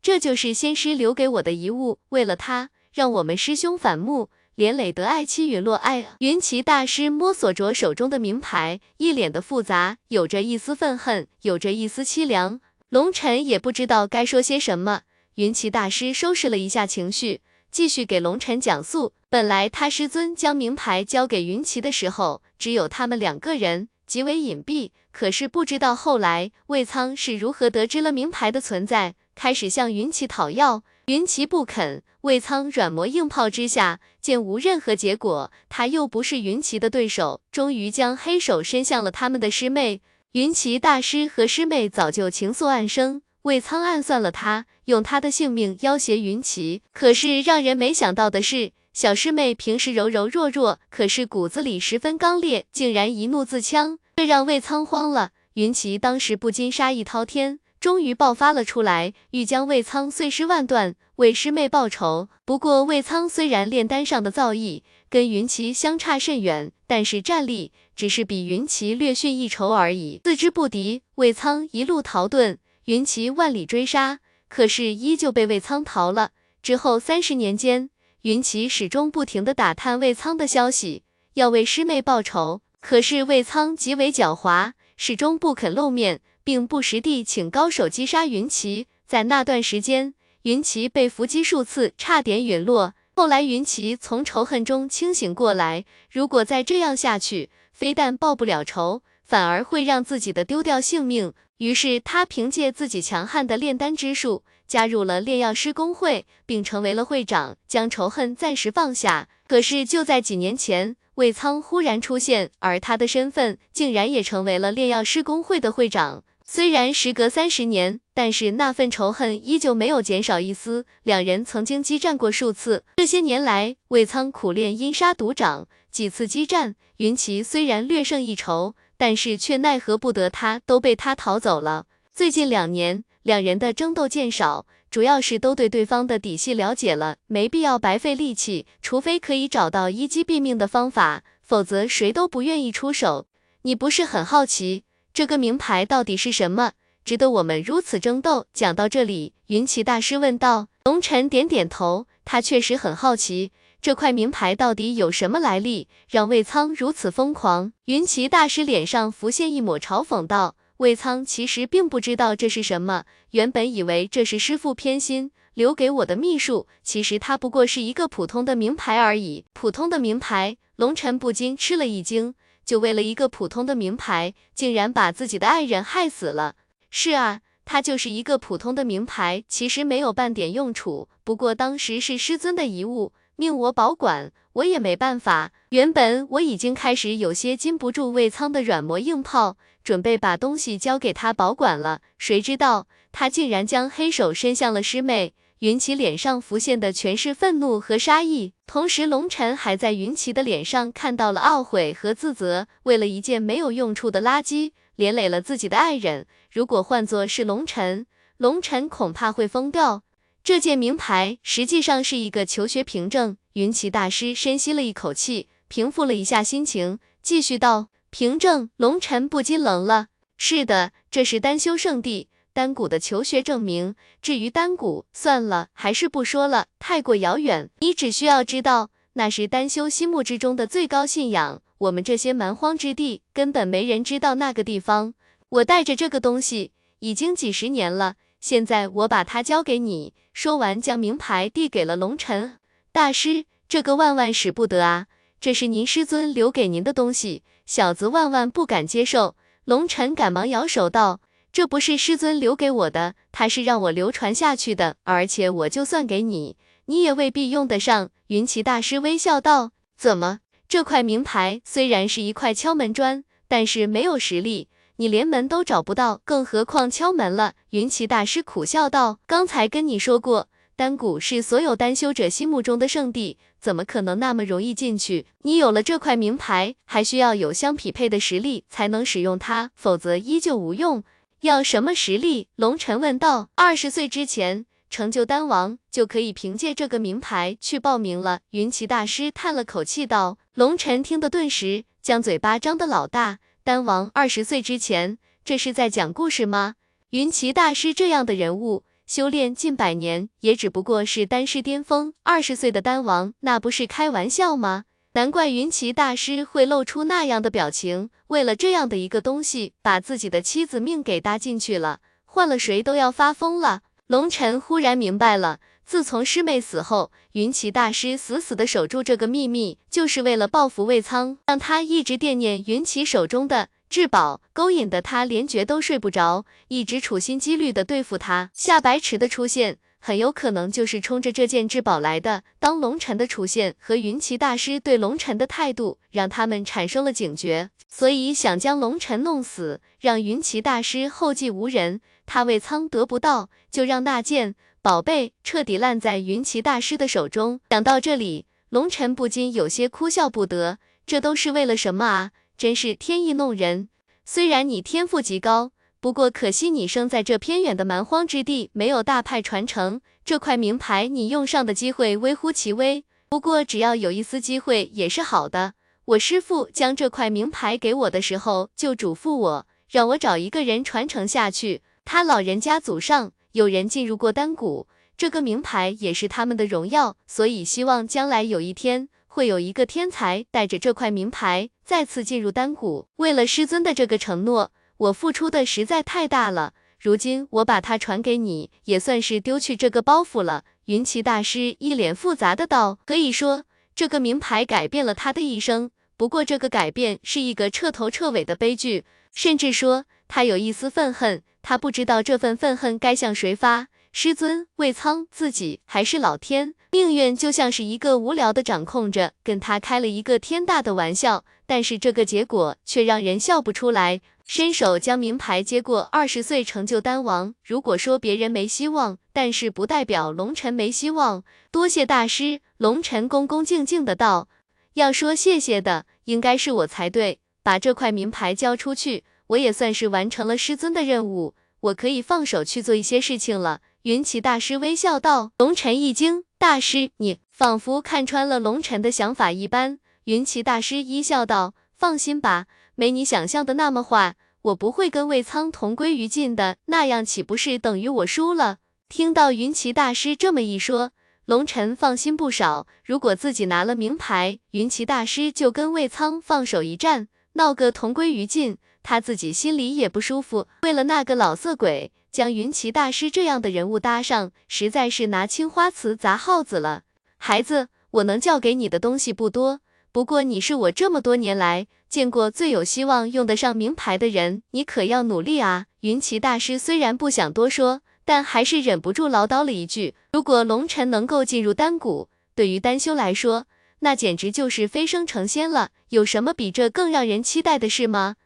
这就是仙师留给我的遗物，为了他，让我们师兄反目，连累得爱妻陨落。爱云奇大师摸索着手中的名牌，一脸的复杂，有着一丝愤恨，有着一丝凄凉。龙尘也不知道该说些什么。云奇大师收拾了一下情绪，继续给龙尘讲述。本来他师尊将名牌交给云奇的时候，只有他们两个人，极为隐蔽。可是不知道后来魏苍是如何得知了名牌的存在，开始向云奇讨要。云奇不肯，魏苍软磨硬泡之下，见无任何结果，他又不是云奇的对手，终于将黑手伸向了他们的师妹。云奇大师和师妹早就情愫暗生。魏苍暗算了他，用他的性命要挟云奇。可是让人没想到的是，小师妹平时柔柔弱弱，可是骨子里十分刚烈，竟然一怒自戕，这让魏苍慌了。云奇当时不禁杀意滔天，终于爆发了出来，欲将魏苍碎尸万段，为师妹报仇。不过魏苍虽然炼丹上的造诣跟云奇相差甚远，但是战力只是比云奇略逊一筹而已，自知不敌，魏苍一路逃遁。云奇万里追杀，可是依旧被魏苍逃了。之后三十年间，云奇始终不停地打探魏苍的消息，要为师妹报仇。可是魏苍极为狡猾，始终不肯露面，并不时地请高手击杀云奇。在那段时间，云奇被伏击数次，差点陨落。后来云奇从仇恨中清醒过来，如果再这样下去，非但报不了仇，反而会让自己的丢掉性命。于是他凭借自己强悍的炼丹之术，加入了炼药师工会，并成为了会长，将仇恨暂时放下。可是就在几年前，魏苍忽然出现，而他的身份竟然也成为了炼药师公会的会长。虽然时隔三十年，但是那份仇恨依旧没有减少一丝。两人曾经激战过数次，这些年来，魏苍苦练阴杀独掌，几次激战，云奇虽然略胜一筹，但是却奈何不得他，都被他逃走了。最近两年，两人的争斗渐少，主要是都对对方的底细了解了，没必要白费力气，除非可以找到一击毙命的方法，否则谁都不愿意出手。你不是很好奇？这个名牌到底是什么，值得我们如此争斗？讲到这里，云奇大师问道。龙尘点点头，他确实很好奇，这块名牌到底有什么来历，让魏苍如此疯狂。云奇大师脸上浮现一抹嘲讽，道：“魏苍其实并不知道这是什么，原本以为这是师傅偏心留给我的秘术，其实它不过是一个普通的名牌而已。普通的名牌。”龙尘不禁吃了一惊。就为了一个普通的名牌，竟然把自己的爱人害死了。是啊，他就是一个普通的名牌，其实没有半点用处。不过当时是师尊的遗物，命我保管，我也没办法。原本我已经开始有些禁不住魏苍的软磨硬泡，准备把东西交给他保管了。谁知道他竟然将黑手伸向了师妹。云奇脸上浮现的全是愤怒和杀意，同时龙尘还在云奇的脸上看到了懊悔和自责。为了一件没有用处的垃圾，连累了自己的爱人。如果换作是龙尘，龙尘恐怕会疯掉。这件名牌实际上是一个求学凭证。云奇大师深吸了一口气，平复了一下心情，继续道：“凭证。”龙尘不禁愣了。是的，这是丹修圣地。丹谷的求学证明，至于丹谷，算了，还是不说了，太过遥远。你只需要知道，那是丹修心目之中的最高信仰。我们这些蛮荒之地，根本没人知道那个地方。我带着这个东西已经几十年了，现在我把它交给你。说完，将名牌递给了龙尘大师。这个万万使不得啊！这是您师尊留给您的东西，小子万万不敢接受。龙尘赶忙摇手道。这不是师尊留给我的，他是让我流传下去的，而且我就算给你，你也未必用得上。云奇大师微笑道：“怎么？这块名牌虽然是一块敲门砖，但是没有实力，你连门都找不到，更何况敲门了？”云奇大师苦笑道：“刚才跟你说过，丹谷是所有丹修者心目中的圣地，怎么可能那么容易进去？你有了这块名牌，还需要有相匹配的实力才能使用它，否则依旧无用。”要什么实力？龙尘问道。二十岁之前成就丹王，就可以凭借这个名牌去报名了。云奇大师叹了口气道。龙尘听得顿时将嘴巴张得老大。丹王二十岁之前，这是在讲故事吗？云奇大师这样的人物，修炼近百年，也只不过是丹师巅峰。二十岁的丹王，那不是开玩笑吗？难怪云奇大师会露出那样的表情，为了这样的一个东西，把自己的妻子命给搭进去了，换了谁都要发疯了。龙尘忽然明白了，自从师妹死后，云奇大师死死的守住这个秘密，就是为了报复魏苍，让他一直惦念云奇手中的至宝，勾引的他连觉都睡不着，一直处心积虑的对付他。夏白池的出现。很有可能就是冲着这件至宝来的。当龙尘的出现和云奇大师对龙尘的态度，让他们产生了警觉，所以想将龙尘弄死，让云奇大师后继无人。他魏苍得不到，就让那件宝贝彻底烂在云奇大师的手中。想到这里，龙尘不禁有些哭笑不得。这都是为了什么啊？真是天意弄人。虽然你天赋极高。不过可惜你生在这偏远的蛮荒之地，没有大派传承，这块名牌你用上的机会微乎其微。不过只要有一丝机会也是好的。我师父将这块名牌给我的时候，就嘱咐我，让我找一个人传承下去。他老人家祖上有人进入过丹谷，这个名牌也是他们的荣耀，所以希望将来有一天会有一个天才带着这块名牌再次进入丹谷。为了师尊的这个承诺。我付出的实在太大了，如今我把它传给你，也算是丢去这个包袱了。云奇大师一脸复杂的道：“可以说，这个名牌改变了他的一生。不过，这个改变是一个彻头彻尾的悲剧，甚至说他有一丝愤恨，他不知道这份愤恨该向谁发，师尊、魏苍、自己还是老天。”命运就像是一个无聊的掌控着，跟他开了一个天大的玩笑，但是这个结果却让人笑不出来。伸手将名牌接过，二十岁成就丹王。如果说别人没希望，但是不代表龙晨没希望。多谢大师，龙晨恭恭敬敬的道。要说谢谢的，应该是我才对。把这块名牌交出去，我也算是完成了师尊的任务，我可以放手去做一些事情了。云奇大师微笑道。龙晨一惊，大师你仿佛看穿了龙晨的想法一般。云奇大师一笑道：“放心吧。”没你想象的那么坏，我不会跟魏苍同归于尽的，那样岂不是等于我输了？听到云奇大师这么一说，龙晨放心不少。如果自己拿了名牌，云奇大师就跟魏苍放手一战，闹个同归于尽，他自己心里也不舒服。为了那个老色鬼，将云奇大师这样的人物搭上，实在是拿青花瓷砸耗子了。孩子，我能教给你的东西不多。不过你是我这么多年来见过最有希望用得上名牌的人，你可要努力啊！云奇大师虽然不想多说，但还是忍不住唠叨了一句：如果龙尘能够进入丹谷，对于丹修来说，那简直就是飞升成仙了。有什么比这更让人期待的事吗？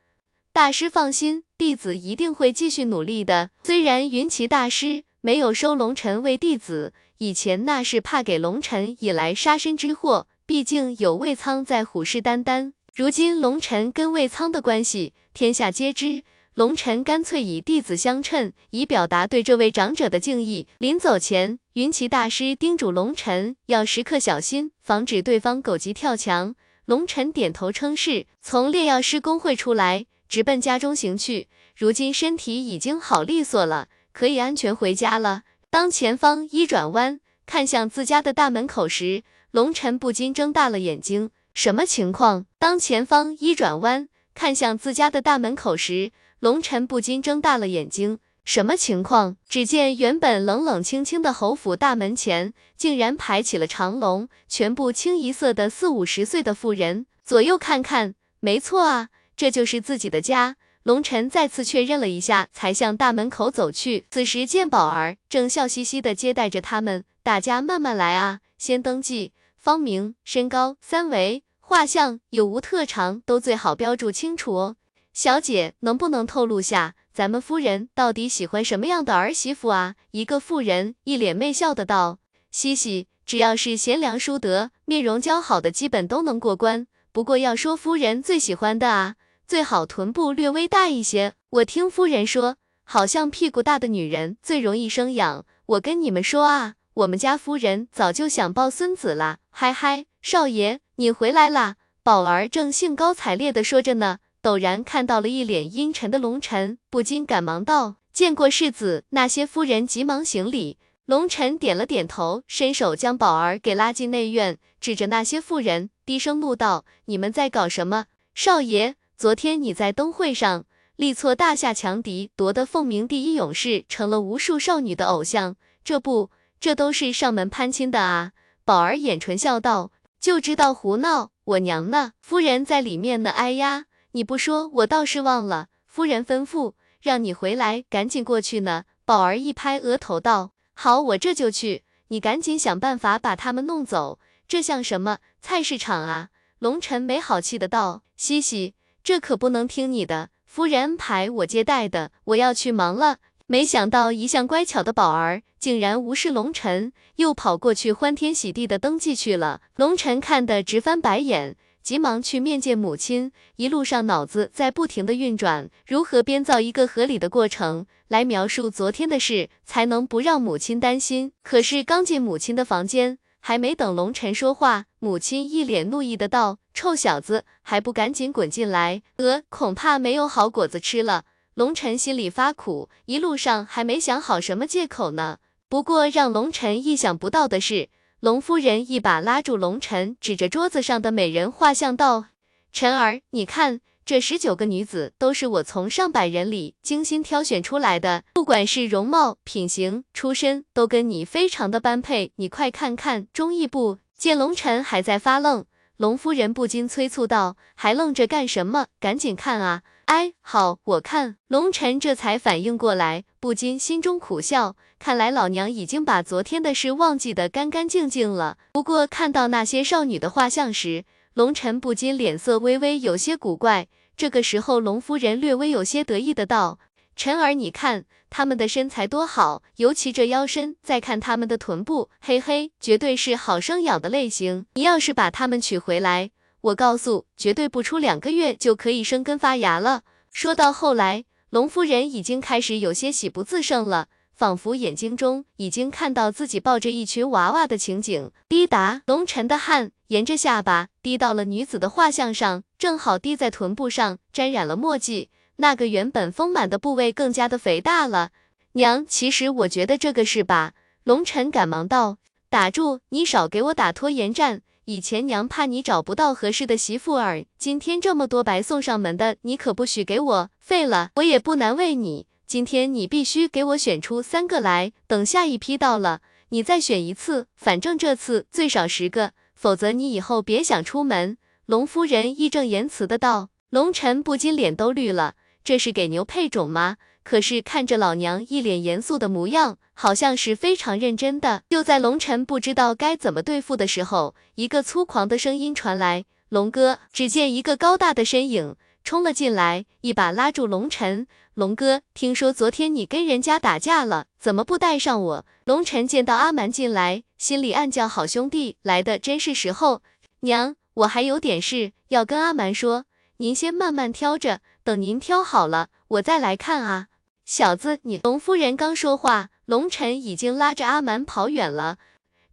大师放心，弟子一定会继续努力的。虽然云奇大师没有收龙尘为弟子，以前那是怕给龙尘引来杀身之祸。毕竟有魏苍在虎视眈眈，如今龙尘跟魏苍的关系，天下皆知。龙尘干脆以弟子相称，以表达对这位长者的敬意。临走前，云奇大师叮嘱龙尘要时刻小心，防止对方狗急跳墙。龙尘点头称是，从炼药师公会出来，直奔家中行去。如今身体已经好利索了，可以安全回家了。当前方一转弯，看向自家的大门口时，龙晨不禁睁大了眼睛，什么情况？当前方一转弯，看向自家的大门口时，龙晨不禁睁大了眼睛，什么情况？只见原本冷冷清清的侯府大门前，竟然排起了长龙，全部清一色的四五十岁的妇人。左右看看，没错啊，这就是自己的家。龙晨再次确认了一下，才向大门口走去。此时见宝儿正笑嘻嘻地接待着他们，大家慢慢来啊，先登记。芳名、身高、三围、画像有无特长都最好标注清楚哦。小姐，能不能透露下咱们夫人到底喜欢什么样的儿媳妇啊？一个妇人一脸媚笑的道：“嘻嘻，只要是贤良淑德、面容姣好的，基本都能过关。不过要说夫人最喜欢的啊，最好臀部略微大一些。我听夫人说，好像屁股大的女人最容易生养。我跟你们说啊。”我们家夫人早就想抱孙子了，嗨嗨，少爷你回来啦！宝儿正兴高采烈的说着呢，陡然看到了一脸阴沉的龙晨，不禁赶忙道：“见过世子。”那些夫人急忙行礼，龙晨点了点头，伸手将宝儿给拉进内院，指着那些妇人，低声怒道：“你们在搞什么？少爷，昨天你在灯会上力挫大夏强敌，夺得凤鸣第一勇士，成了无数少女的偶像，这不。”这都是上门攀亲的啊！宝儿掩唇笑道：“就知道胡闹，我娘呢？夫人在里面呢。哎呀，你不说，我倒是忘了。夫人吩咐让你回来，赶紧过去呢。”宝儿一拍额头道：“好，我这就去。你赶紧想办法把他们弄走。这像什么菜市场啊？”龙晨没好气的道：“西西，这可不能听你的。夫人安排我接待的，我要去忙了。”没想到一向乖巧的宝儿竟然无视龙晨，又跑过去欢天喜地的登记去了。龙晨看得直翻白眼，急忙去面见母亲，一路上脑子在不停的运转，如何编造一个合理的过程来描述昨天的事，才能不让母亲担心。可是刚进母亲的房间，还没等龙晨说话，母亲一脸怒意的道：“臭小子，还不赶紧滚进来！呃，恐怕没有好果子吃了。”龙晨心里发苦，一路上还没想好什么借口呢。不过让龙晨意想不到的是，龙夫人一把拉住龙晨，指着桌子上的美人画像道：“晨儿，你看这十九个女子，都是我从上百人里精心挑选出来的，不管是容貌、品行、出身，都跟你非常的般配。你快看看，中意不？”见龙晨还在发愣，龙夫人不禁催促道：“还愣着干什么？赶紧看啊！”哎，好，我看。龙晨这才反应过来，不禁心中苦笑，看来老娘已经把昨天的事忘记得干干净净了。不过看到那些少女的画像时，龙晨不禁脸色微微有些古怪。这个时候，龙夫人略微有些得意的道：“晨儿，你看他们的身材多好，尤其这腰身，再看他们的臀部，嘿嘿，绝对是好生养的类型。你要是把他们娶回来，我告诉，绝对不出两个月就可以生根发芽了。”说到后来，龙夫人已经开始有些喜不自胜了。仿佛眼睛中已经看到自己抱着一群娃娃的情景。滴答，龙晨的汗沿着下巴滴到了女子的画像上，正好滴在臀部上，沾染了墨迹，那个原本丰满的部位更加的肥大了。娘，其实我觉得这个是吧？龙晨赶忙道：“打住，你少给我打拖延战。以前娘怕你找不到合适的媳妇儿，今天这么多白送上门的，你可不许给我废了，我也不难为你。”今天你必须给我选出三个来，等下一批到了，你再选一次，反正这次最少十个，否则你以后别想出门。龙夫人义正言辞的道。龙晨不禁脸都绿了，这是给牛配种吗？可是看着老娘一脸严肃的模样，好像是非常认真的。就在龙晨不知道该怎么对付的时候，一个粗狂的声音传来：“龙哥！”只见一个高大的身影冲了进来，一把拉住龙晨。龙哥，听说昨天你跟人家打架了，怎么不带上我？龙晨见到阿蛮进来，心里暗叫好兄弟来的真是时候。娘，我还有点事要跟阿蛮说，您先慢慢挑着，等您挑好了，我再来看啊。小子，你龙夫人刚说话，龙晨已经拉着阿蛮跑远了。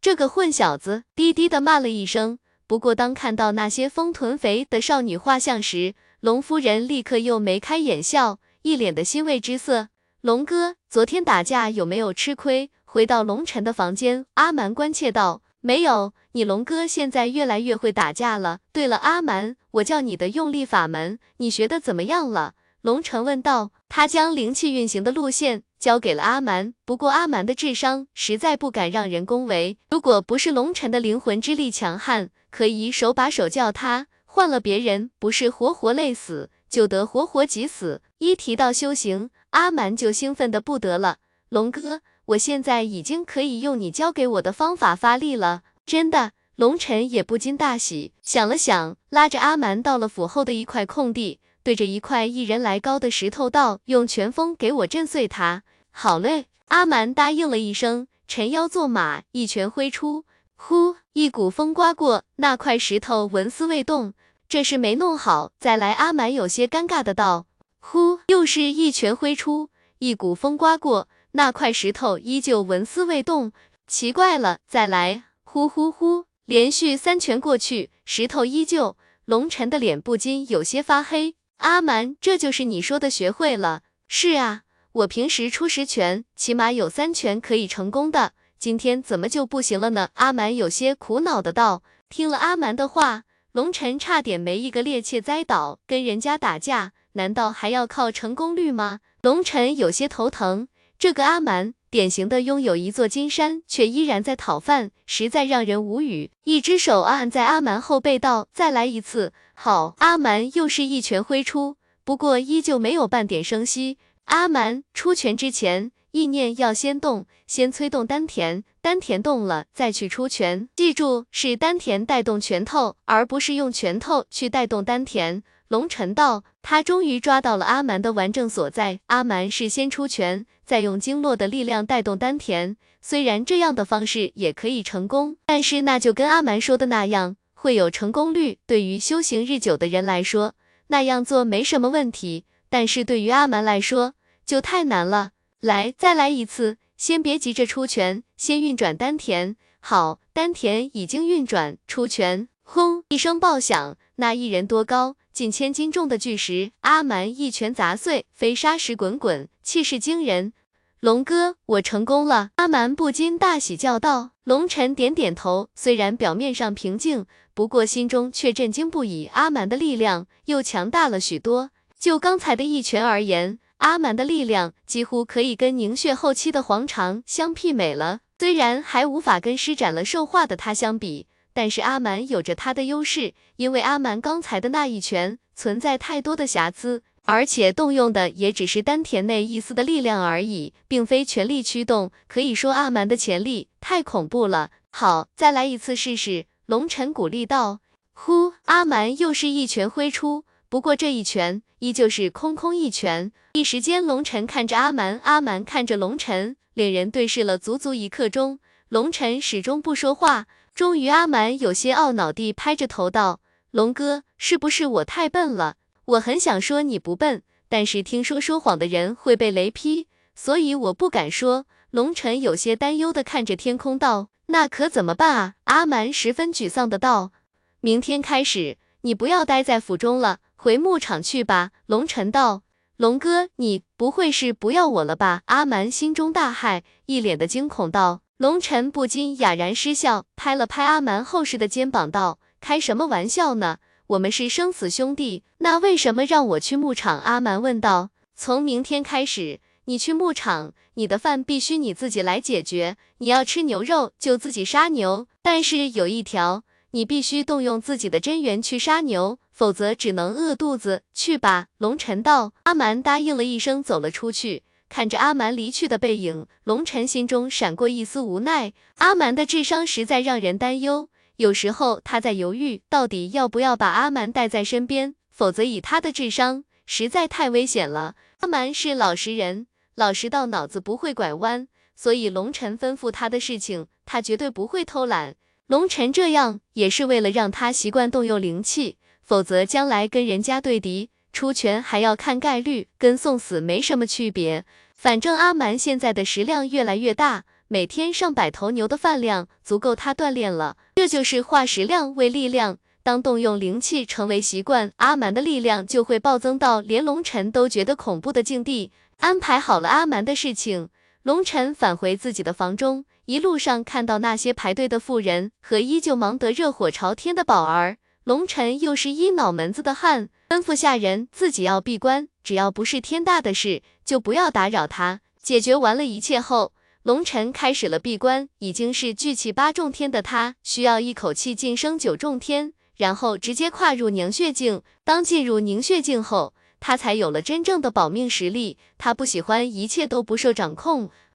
这个混小子，低低的骂了一声。不过当看到那些丰臀肥的少女画像时，龙夫人立刻又眉开眼笑。一脸的欣慰之色，龙哥，昨天打架有没有吃亏？回到龙晨的房间，阿蛮关切道：“没有，你龙哥现在越来越会打架了。对了，阿蛮，我教你的用力法门，你学的怎么样了？”龙晨问道。他将灵气运行的路线交给了阿蛮，不过阿蛮的智商实在不敢让人恭维，如果不是龙晨的灵魂之力强悍，可以手把手教他，换了别人，不是活活累死。就得活活急死。一提到修行，阿蛮就兴奋的不得了。龙哥，我现在已经可以用你教给我的方法发力了，真的。龙晨也不禁大喜，想了想，拉着阿蛮到了府后的一块空地，对着一块一人来高的石头道：“用拳风给我震碎它。”好嘞。阿蛮答应了一声，沉腰坐马，一拳挥出，呼，一股风刮过那块石头，纹丝未动。这是没弄好，再来。阿蛮有些尴尬的道：“呼，又是一拳挥出，一股风刮过那块石头，依旧纹丝未动。奇怪了，再来。呼呼呼，连续三拳过去，石头依旧。龙晨的脸不禁有些发黑。阿蛮，这就是你说的学会了？是啊，我平时出十拳，起码有三拳可以成功的，今天怎么就不行了呢？阿蛮有些苦恼的道。听了阿蛮的话。龙晨差点没一个趔趄栽倒，跟人家打架，难道还要靠成功率吗？龙晨有些头疼。这个阿蛮，典型的拥有一座金山，却依然在讨饭，实在让人无语。一只手按在阿蛮后背，道：“再来一次。”好，阿蛮又是一拳挥出，不过依旧没有半点声息。阿蛮出拳之前。意念要先动，先催动丹田，丹田动了再去出拳。记住，是丹田带动拳头，而不是用拳头去带动丹田。龙晨道，他终于抓到了阿蛮的顽症所在。阿蛮是先出拳，再用经络的力量带动丹田。虽然这样的方式也可以成功，但是那就跟阿蛮说的那样，会有成功率。对于修行日久的人来说，那样做没什么问题，但是对于阿蛮来说就太难了。来，再来一次。先别急着出拳，先运转丹田。好，丹田已经运转，出拳。轰！一声爆响，那一人多高、近千斤重的巨石，阿蛮一拳砸碎，飞沙石滚滚，气势惊人。龙哥，我成功了！阿蛮不禁大喜叫道。龙晨点点头，虽然表面上平静，不过心中却震惊不已。阿蛮的力量又强大了许多。就刚才的一拳而言。阿蛮的力量几乎可以跟凝血后期的黄长相媲美了，虽然还无法跟施展了兽化的他相比，但是阿蛮有着他的优势，因为阿蛮刚才的那一拳存在太多的瑕疵，而且动用的也只是丹田内一丝的力量而已，并非全力驱动。可以说阿蛮的潜力太恐怖了。好，再来一次试试。龙晨鼓励道。呼，阿蛮又是一拳挥出，不过这一拳依旧是空空一拳。一时间，龙晨看着阿蛮，阿蛮看着龙晨，两人对视了足足一刻钟。龙晨始终不说话，终于阿蛮有些懊恼地拍着头道：“龙哥，是不是我太笨了？我很想说你不笨，但是听说说谎的人会被雷劈，所以我不敢说。”龙晨有些担忧地看着天空道：“那可怎么办啊？”阿蛮十分沮丧的道。明天开始，你不要待在府中了，回牧场去吧。龙晨道，龙哥，你不会是不要我了吧？阿蛮心中大骇，一脸的惊恐道。龙晨不禁哑然失笑，拍了拍阿蛮厚实的肩膀道，开什么玩笑呢？我们是生死兄弟，那为什么让我去牧场？阿蛮问道。从明天开始，你去牧场，你的饭必须你自己来解决，你要吃牛肉就自己杀牛，但是有一条。你必须动用自己的真元去杀牛，否则只能饿肚子。去吧，龙晨道。阿蛮答应了一声，走了出去。看着阿蛮离去的背影，龙晨心中闪过一丝无奈。阿蛮的智商实在让人担忧，有时候他在犹豫，到底要不要把阿蛮带在身边，否则以他的智商，实在太危险了。阿蛮是老实人，老实到脑子不会拐弯，所以龙晨吩咐他的事情，他绝对不会偷懒。龙晨这样也是为了让他习惯动用灵气，否则将来跟人家对敌出拳还要看概率，跟送死没什么区别。反正阿蛮现在的食量越来越大，每天上百头牛的饭量足够他锻炼了。这就是化食量为力量，当动用灵气成为习惯，阿蛮的力量就会暴增到连龙晨都觉得恐怖的境地。安排好了阿蛮的事情，龙晨返回自己的房中。一路上看到那些排队的妇人和依旧忙得热火朝天的宝儿，龙晨又是一脑门子的汗，吩咐下人自己要闭关，只要不是天大的事，就不要打扰他。解决完了一切后，龙晨开始了闭关。已经是聚气八重天的他，需要一口气晋升九重天，然后直接跨入凝血境。当进入凝血境后，他才有了真正的保命实力。他不喜欢一切都不受掌控。